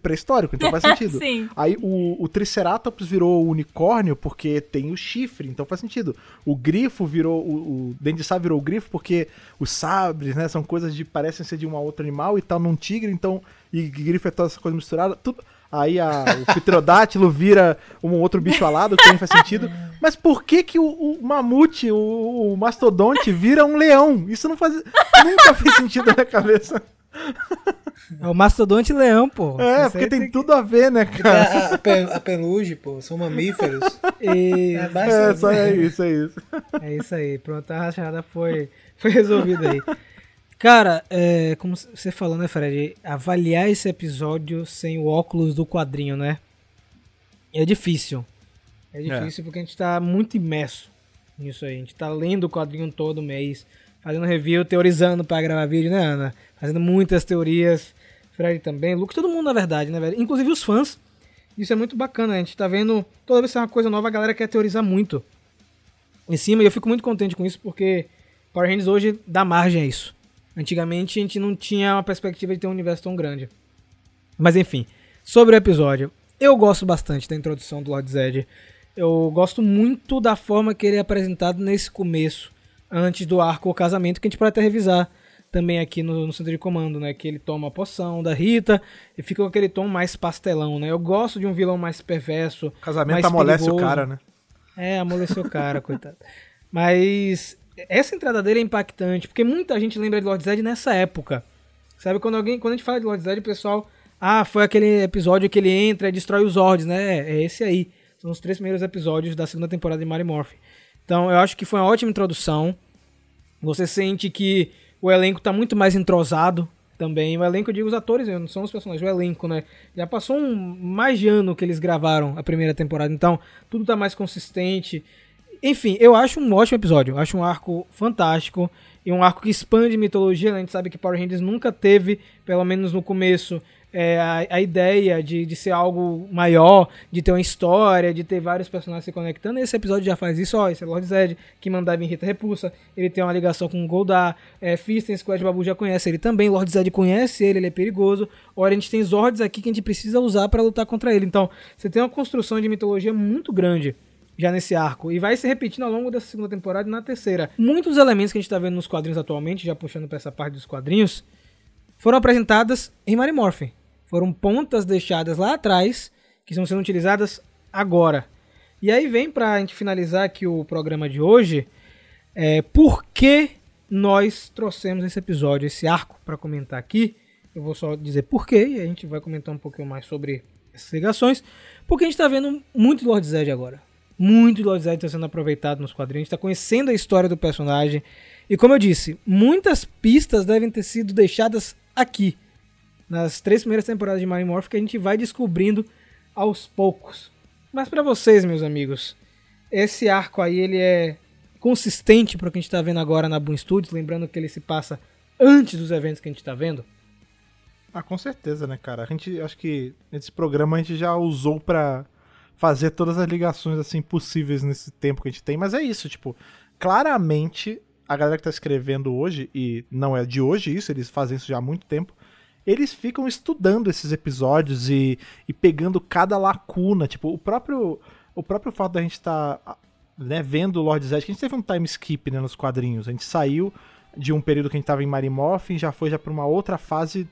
pré-histórico, então faz sentido. Aí o, o Triceratops virou unicórnio porque tem o chifre, então faz sentido. O grifo virou. O, o Dente de Sabre virou o grifo porque os sabres, né? São coisas de. parecem ser de um outro animal e tal, num tigre, então. E grifo é toda essa coisa misturada. Tudo. Aí a, o pterodátilo vira um outro bicho alado, que também faz sentido. Mas por que que o, o mamute, o, o mastodonte, vira um leão? Isso não faz. Nunca fez sentido na minha cabeça. É o mastodonte leão, pô. É, porque aí tem tudo a ver, né, cara? A, a, a peluge, pô, são mamíferos. E- É, É, basta, só é isso, é isso. É isso aí, pronto, a rachada foi, foi resolvida aí. Cara, é, como você falou, né, Fred? Avaliar esse episódio sem o óculos do quadrinho, né? É difícil. É difícil porque a gente tá muito imerso nisso aí. A gente tá lendo o quadrinho todo mês, fazendo review, teorizando pra gravar vídeo, né, Ana? Fazendo muitas teorias. Fred também, Luke, todo mundo na verdade, né, velho? Inclusive os fãs. Isso é muito bacana, a gente tá vendo. Toda vez que é uma coisa nova, a galera quer teorizar muito em cima e eu fico muito contente com isso porque Power Rangers hoje dá margem a isso. Antigamente a gente não tinha uma perspectiva de ter um universo tão grande. Mas enfim, sobre o episódio, eu gosto bastante da introdução do Lord Zed. Eu gosto muito da forma que ele é apresentado nesse começo, antes do arco O Casamento, que a gente pode até revisar também aqui no, no centro de comando, né? Que ele toma a poção da Rita e fica com aquele tom mais pastelão, né? Eu gosto de um vilão mais perverso. Casamento mais amolece o perigoso. cara, né? É, amoleceu o cara, coitado. Mas essa entrada dele é impactante, porque muita gente lembra de Lord Zed nessa época. Sabe, quando alguém, quando a gente fala de Lord Zed, o pessoal, ah, foi aquele episódio que ele entra e destrói os Zords, né? É esse aí. São os três primeiros episódios da segunda temporada de Mary Morph. Então, eu acho que foi uma ótima introdução. Você sente que o elenco tá muito mais entrosado também. O elenco, eu digo os atores, não são os personagens, o elenco, né? Já passou um mais de ano que eles gravaram a primeira temporada, então tudo tá mais consistente. Enfim, eu acho um ótimo episódio. Eu acho um arco fantástico e um arco que expande mitologia. né? A gente sabe que Power Rangers nunca teve, pelo menos no começo, é, a, a ideia de, de ser algo maior, de ter uma história, de ter vários personagens se conectando. Esse episódio já faz isso. Ó, esse é Lord Zed, que mandava em Rita Repulsa. Ele tem uma ligação com o Goldar. É, Fisten, Squad Babu já conhece ele também. Lord Zed conhece ele, ele é perigoso. Ora, a gente tem Zords aqui que a gente precisa usar para lutar contra ele. Então, você tem uma construção de mitologia muito grande já nesse arco. E vai se repetindo ao longo dessa segunda temporada e na terceira. Muitos elementos que a gente tá vendo nos quadrinhos atualmente, já puxando pra essa parte dos quadrinhos, foram apresentadas em Mary Morphin. Foram pontas deixadas lá atrás, que estão sendo utilizadas agora. E aí vem pra gente finalizar aqui o programa de hoje, é, por que nós trouxemos esse episódio, esse arco para comentar aqui. Eu vou só dizer por quê, e a gente vai comentar um pouquinho mais sobre essas ligações. Porque a gente tá vendo muito Lord Zed agora muito Lord Zed está sendo aproveitado nos quadrinhos, está conhecendo a história do personagem. E como eu disse, muitas pistas devem ter sido deixadas aqui, nas três primeiras temporadas de Mario Morph, que a gente vai descobrindo aos poucos. Mas para vocês, meus amigos, esse arco aí ele é consistente para o que a gente está vendo agora na Boom Studios, lembrando que ele se passa antes dos eventos que a gente está vendo. Ah, com certeza, né, cara? A gente, acho que nesse programa a gente já usou pra fazer todas as ligações assim possíveis nesse tempo que a gente tem, mas é isso, tipo, claramente a galera que tá escrevendo hoje, e não é de hoje isso, eles fazem isso já há muito tempo, eles ficam estudando esses episódios e, e pegando cada lacuna, tipo, o próprio o próprio fato da gente estar tá, né, vendo o Lord Zed, que a gente teve um time skip né, nos quadrinhos, a gente saiu de um período que a gente tava em Marimorph e já foi já para uma outra fase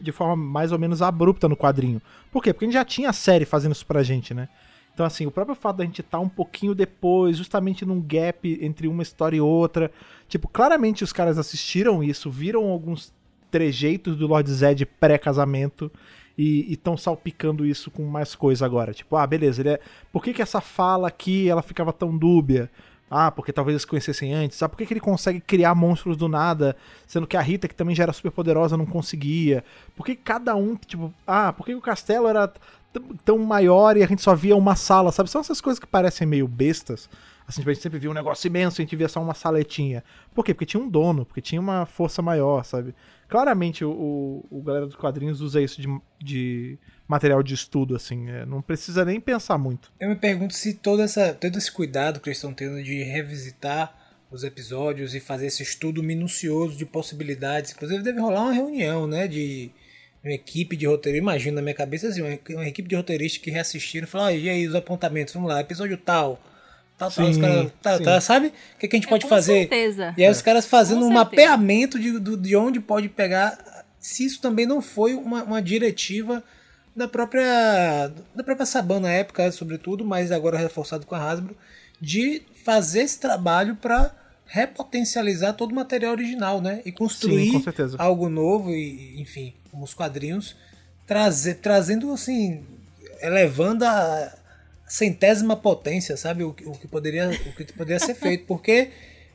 de forma mais ou menos abrupta no quadrinho. Por quê? Porque a gente já tinha a série fazendo isso pra gente, né? Então, assim, o próprio fato da gente estar tá um pouquinho depois, justamente num gap entre uma história e outra. Tipo, claramente os caras assistiram isso, viram alguns trejeitos do Lord Zed pré-casamento e estão salpicando isso com mais coisa agora. Tipo, ah, beleza, ele é... por que, que essa fala aqui ela ficava tão dúbia? Ah, porque talvez eles conhecessem antes. Ah, por que, que ele consegue criar monstros do nada, sendo que a Rita, que também já era super poderosa, não conseguia? Por que cada um, tipo, ah, por que o castelo era tão maior e a gente só via uma sala, sabe? São essas coisas que parecem meio bestas. Assim, tipo, a gente sempre via um negócio imenso, a gente via só uma saletinha. Por quê? Porque tinha um dono, porque tinha uma força maior, sabe? Claramente o, o, galera dos quadrinhos usa isso de, de material de estudo, assim. É, não precisa nem pensar muito. Eu me pergunto se todo, essa, todo esse cuidado que eles estão tendo de revisitar os episódios e fazer esse estudo minucioso de possibilidades. Inclusive deve rolar uma reunião, né? De uma equipe de roteiro, imagino na minha cabeça assim, uma, uma equipe de roteiristas que reassistiram e falaram, ah, e aí os apontamentos, vamos lá, episódio tal, tal, sim, tal, os caras, tá, tá, sabe? O que, que a gente é, pode fazer? Certeza. E aí os caras fazendo com um certeza. mapeamento de, de onde pode pegar, se isso também não foi uma, uma diretiva da própria da própria Saban na época, sobretudo, mas agora reforçado com a Hasbro, de fazer esse trabalho para repotencializar todo o material original, né? E construir Sim, algo novo e, enfim, como os quadrinhos, trazer, trazendo assim, elevando a centésima potência, sabe? O, o que poderia o que poderia ser feito, porque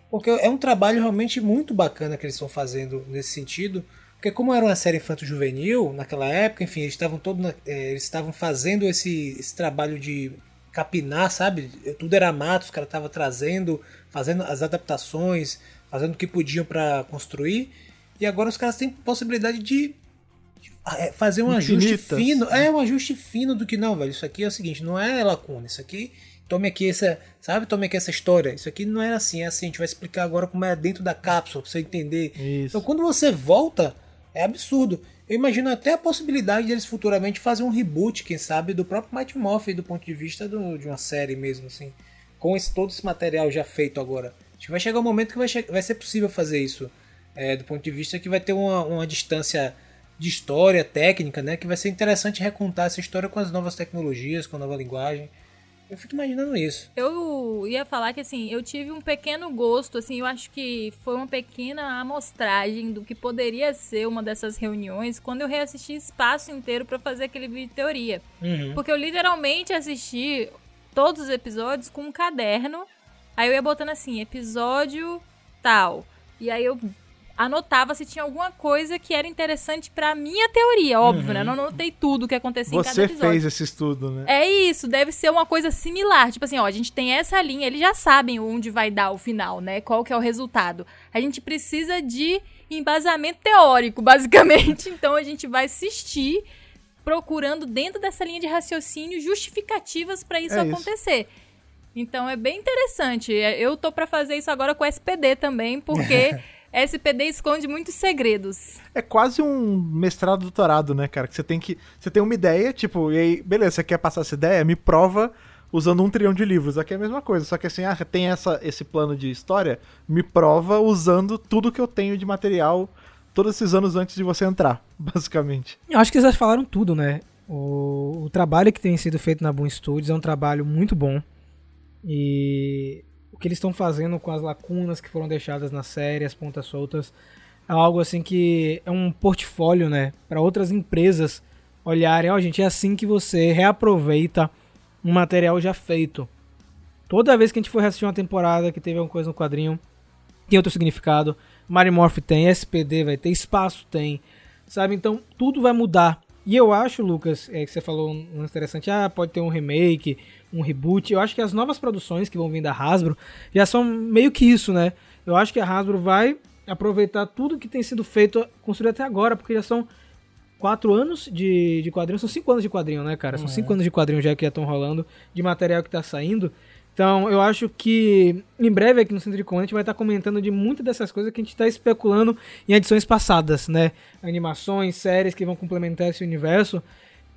porque é um trabalho realmente muito bacana que eles estão fazendo nesse sentido. Porque como era uma série infanto-juvenil naquela época, enfim, eles estavam todos é, eles estavam fazendo esse, esse trabalho de capinar, sabe? Tudo era mato, os caras estavam trazendo fazendo as adaptações, fazendo o que podiam para construir. E agora os caras têm possibilidade de, fazer um Infinitas. ajuste fino. É um ajuste fino do que não, velho. Isso aqui é o seguinte, não é lacuna. Isso aqui, tome aqui essa, sabe? Tome aqui essa história. Isso aqui não é assim, é assim. A gente vai explicar agora como é dentro da cápsula pra você entender. Isso. Então quando você volta, é absurdo. Eu imagino até a possibilidade deles futuramente fazer um reboot, quem sabe, do próprio Mighty Morphin do ponto de vista do, de uma série mesmo, assim com esse, todo esse material já feito agora. Acho que vai chegar um momento que vai, vai ser possível fazer isso. É, do ponto de vista que vai ter uma, uma distância de história técnica, né? Que vai ser interessante recontar essa história com as novas tecnologias, com a nova linguagem. Eu fico imaginando isso. Eu ia falar que assim, eu tive um pequeno gosto, assim, eu acho que foi uma pequena amostragem do que poderia ser uma dessas reuniões quando eu reassisti Espaço inteiro para fazer aquele vídeo de teoria. Uhum. Porque eu literalmente assisti todos os episódios com um caderno. Aí eu ia botando assim, episódio tal. E aí eu anotava se tinha alguma coisa que era interessante pra minha teoria, óbvio, né? uhum. né? Eu não anotei tudo o que acontecia Você em cada episódio. Você fez esse estudo, né? É isso, deve ser uma coisa similar. Tipo assim, ó, a gente tem essa linha, eles já sabem onde vai dar o final, né? Qual que é o resultado. A gente precisa de embasamento teórico, basicamente. Então a gente vai assistir procurando dentro dessa linha de raciocínio justificativas para isso é acontecer. Isso. Então é bem interessante. É, eu tô para fazer isso agora com SPD também, porque SPD esconde muitos segredos. É quase um mestrado doutorado, né, cara? Que você tem que. Você tem uma ideia, tipo, e aí, beleza, você quer passar essa ideia? Me prova usando um trilhão de livros. Aqui é a mesma coisa, só que assim, ah, tem essa, esse plano de história, me prova usando tudo que eu tenho de material todos esses anos antes de você entrar, basicamente. Eu acho que eles já falaram tudo, né? O, o trabalho que tem sido feito na Boom Studios é um trabalho muito bom. E que eles estão fazendo com as lacunas que foram deixadas na série, as pontas soltas, é algo assim que é um portfólio, né, para outras empresas olharem, ó, oh, gente, é assim que você reaproveita um material já feito. Toda vez que a gente for assistir uma temporada que teve alguma coisa no quadrinho, tem outro significado. Marimorph tem, SPD vai ter, espaço tem, sabe? Então tudo vai mudar. E eu acho, Lucas, é que você falou um interessante, ah, pode ter um remake, um reboot. Eu acho que as novas produções que vão vir da Hasbro já são meio que isso, né? Eu acho que a Hasbro vai aproveitar tudo que tem sido feito, construído até agora, porque já são quatro anos de, de quadrinho, são cinco anos de quadrinho, né, cara? São cinco anos de quadrinho já que estão rolando, de material que tá saindo. Então, eu acho que em breve aqui no Centro de Comando a gente vai estar comentando de muitas dessas coisas que a gente está especulando em edições passadas, né? Animações, séries que vão complementar esse universo.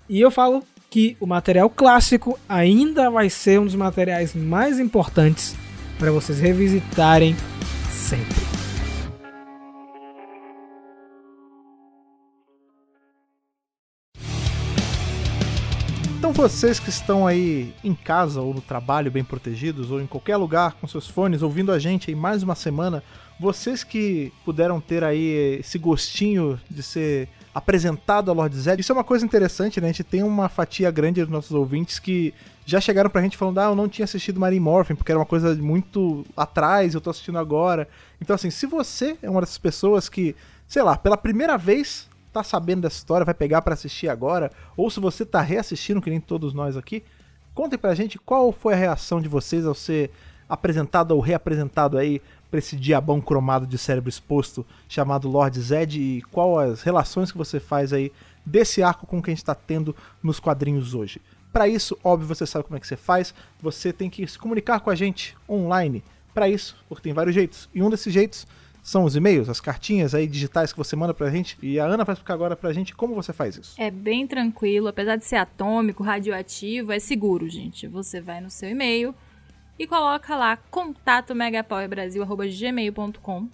E eu falo que o material clássico ainda vai ser um dos materiais mais importantes para vocês revisitarem sempre. Então vocês que estão aí em casa ou no trabalho bem protegidos ou em qualquer lugar com seus fones ouvindo a gente aí mais uma semana, vocês que puderam ter aí esse gostinho de ser apresentado a Lord Zed, isso é uma coisa interessante, né? A gente tem uma fatia grande dos nossos ouvintes que já chegaram pra gente falando, ah, eu não tinha assistido Marine Morphin, porque era uma coisa muito atrás, eu tô assistindo agora. Então assim, se você é uma dessas pessoas que, sei lá, pela primeira vez tá sabendo dessa história, vai pegar pra assistir agora, ou se você tá reassistindo, que nem todos nós aqui, contem pra gente qual foi a reação de vocês ao ser apresentado ou reapresentado aí pra esse diabão cromado de cérebro exposto chamado Lord Zed e qual as relações que você faz aí desse arco com que a gente tá tendo nos quadrinhos hoje. Pra isso, óbvio, você sabe como é que você faz, você tem que se comunicar com a gente online. Pra isso, porque tem vários jeitos. E um desses jeitos são os e-mails, as cartinhas aí digitais que você manda pra gente. E a Ana vai explicar agora pra gente como você faz isso. É bem tranquilo, apesar de ser atômico, radioativo, é seguro, gente. Você vai no seu e-mail e coloca lá contato megapowerbrasil@gmail.com.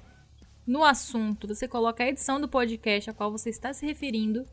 No assunto, você coloca a edição do podcast a qual você está se referindo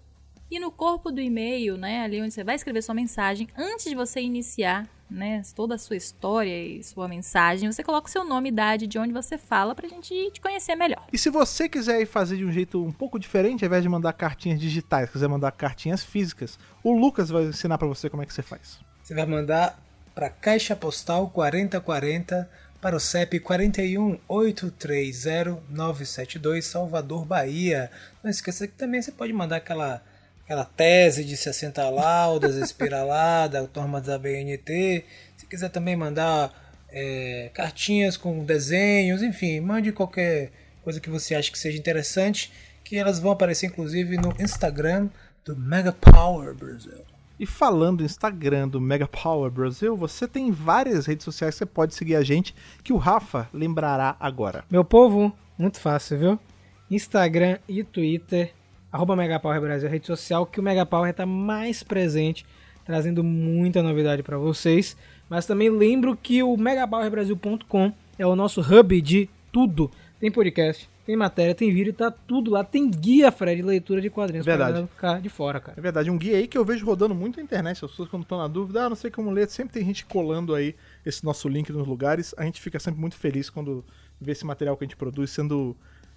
e no corpo do e-mail, né, ali onde você vai escrever sua mensagem, antes de você iniciar, né, toda a sua história e sua mensagem, você coloca o seu nome, idade, de onde você fala pra gente te conhecer melhor. E se você quiser ir fazer de um jeito um pouco diferente, ao invés de mandar cartinhas digitais, quiser mandar cartinhas físicas, o Lucas vai ensinar pra você como é que você faz. Você vai mandar para Caixa Postal 4040 para o CEP 41830-972 Salvador, Bahia. Não esqueça que também você pode mandar aquela, aquela tese de 60 laudas, espiralada, turma da BNT. Se quiser também mandar é, cartinhas com desenhos, enfim, mande qualquer coisa que você acha que seja interessante, que elas vão aparecer inclusive no Instagram do Mega Power Brasil. E falando no Instagram do Mega Power Brasil, você tem várias redes sociais que você pode seguir a gente, que o Rafa lembrará agora. Meu povo, muito fácil, viu? Instagram e Twitter, arroba Megapower Brasil, a rede social que o Megapower está mais presente, trazendo muita novidade para vocês. Mas também lembro que o megapowerbrasil.com é o nosso hub de tudo. Tem podcast, tem matéria, tem vídeo, tá tudo lá. Tem guia, Fred, de leitura de quadrinhos Verdade. pra ficar de fora, cara. É verdade, um guia aí que eu vejo rodando muito na internet. As pessoas quando estão na dúvida, ah, não sei como ler, sempre tem gente colando aí esse nosso link nos lugares. A gente fica sempre muito feliz quando vê esse material que a gente produz sendo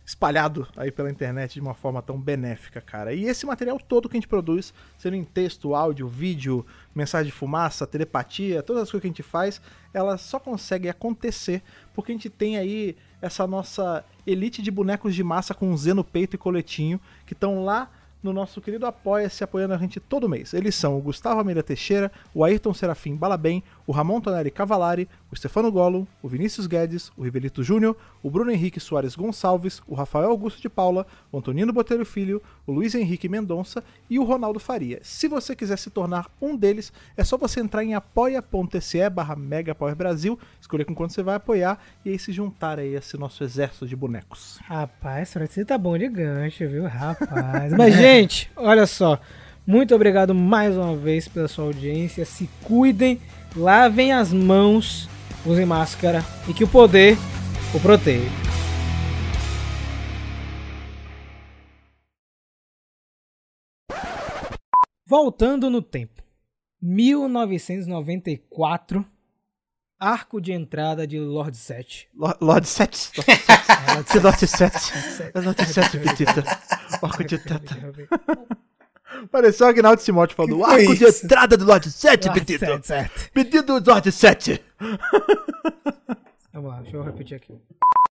espalhado aí pela internet de uma forma tão benéfica, cara. E esse material todo que a gente produz, sendo em texto, áudio, vídeo, mensagem de fumaça, telepatia, todas as coisas que a gente faz, elas só conseguem acontecer porque a gente tem aí essa nossa elite de bonecos de massa com Z no peito e coletinho, que estão lá no nosso querido Apoia-se, apoiando a gente todo mês. Eles são o Gustavo Almeida Teixeira, o Ayrton Serafim Balabem, o Ramon Tonelli Cavalari, o Stefano Gollum, o Vinícius Guedes, o Rivelito Júnior, o Bruno Henrique Soares Gonçalves, o Rafael Augusto de Paula, o Antonino Botelho Filho, o Luiz Henrique Mendonça e o Ronaldo Faria. Se você quiser se tornar um deles, é só você entrar em apoia.se barra Brasil, escolher com quanto você vai apoiar e aí se juntar a esse nosso exército de bonecos. Rapaz, você tá bom de gancho, viu? Rapaz. Mas, gente, olha só. Muito obrigado mais uma vez pela sua audiência. Se cuidem, lavem as mãos, usem máscara e que o poder o proteja. Voltando no tempo. 1994. Arco de entrada de Lord Set. Lo- Lord Sete. Que Lord Sete. Lord Sete, petita. Arco de entrada. Pareceu o Agnaldo Timóteo falando, Que arco de entrada do Lord Sete, Lord petito. Set, Set. Pedido do Lord Sete. Vamos lá, deixa eu repetir aqui.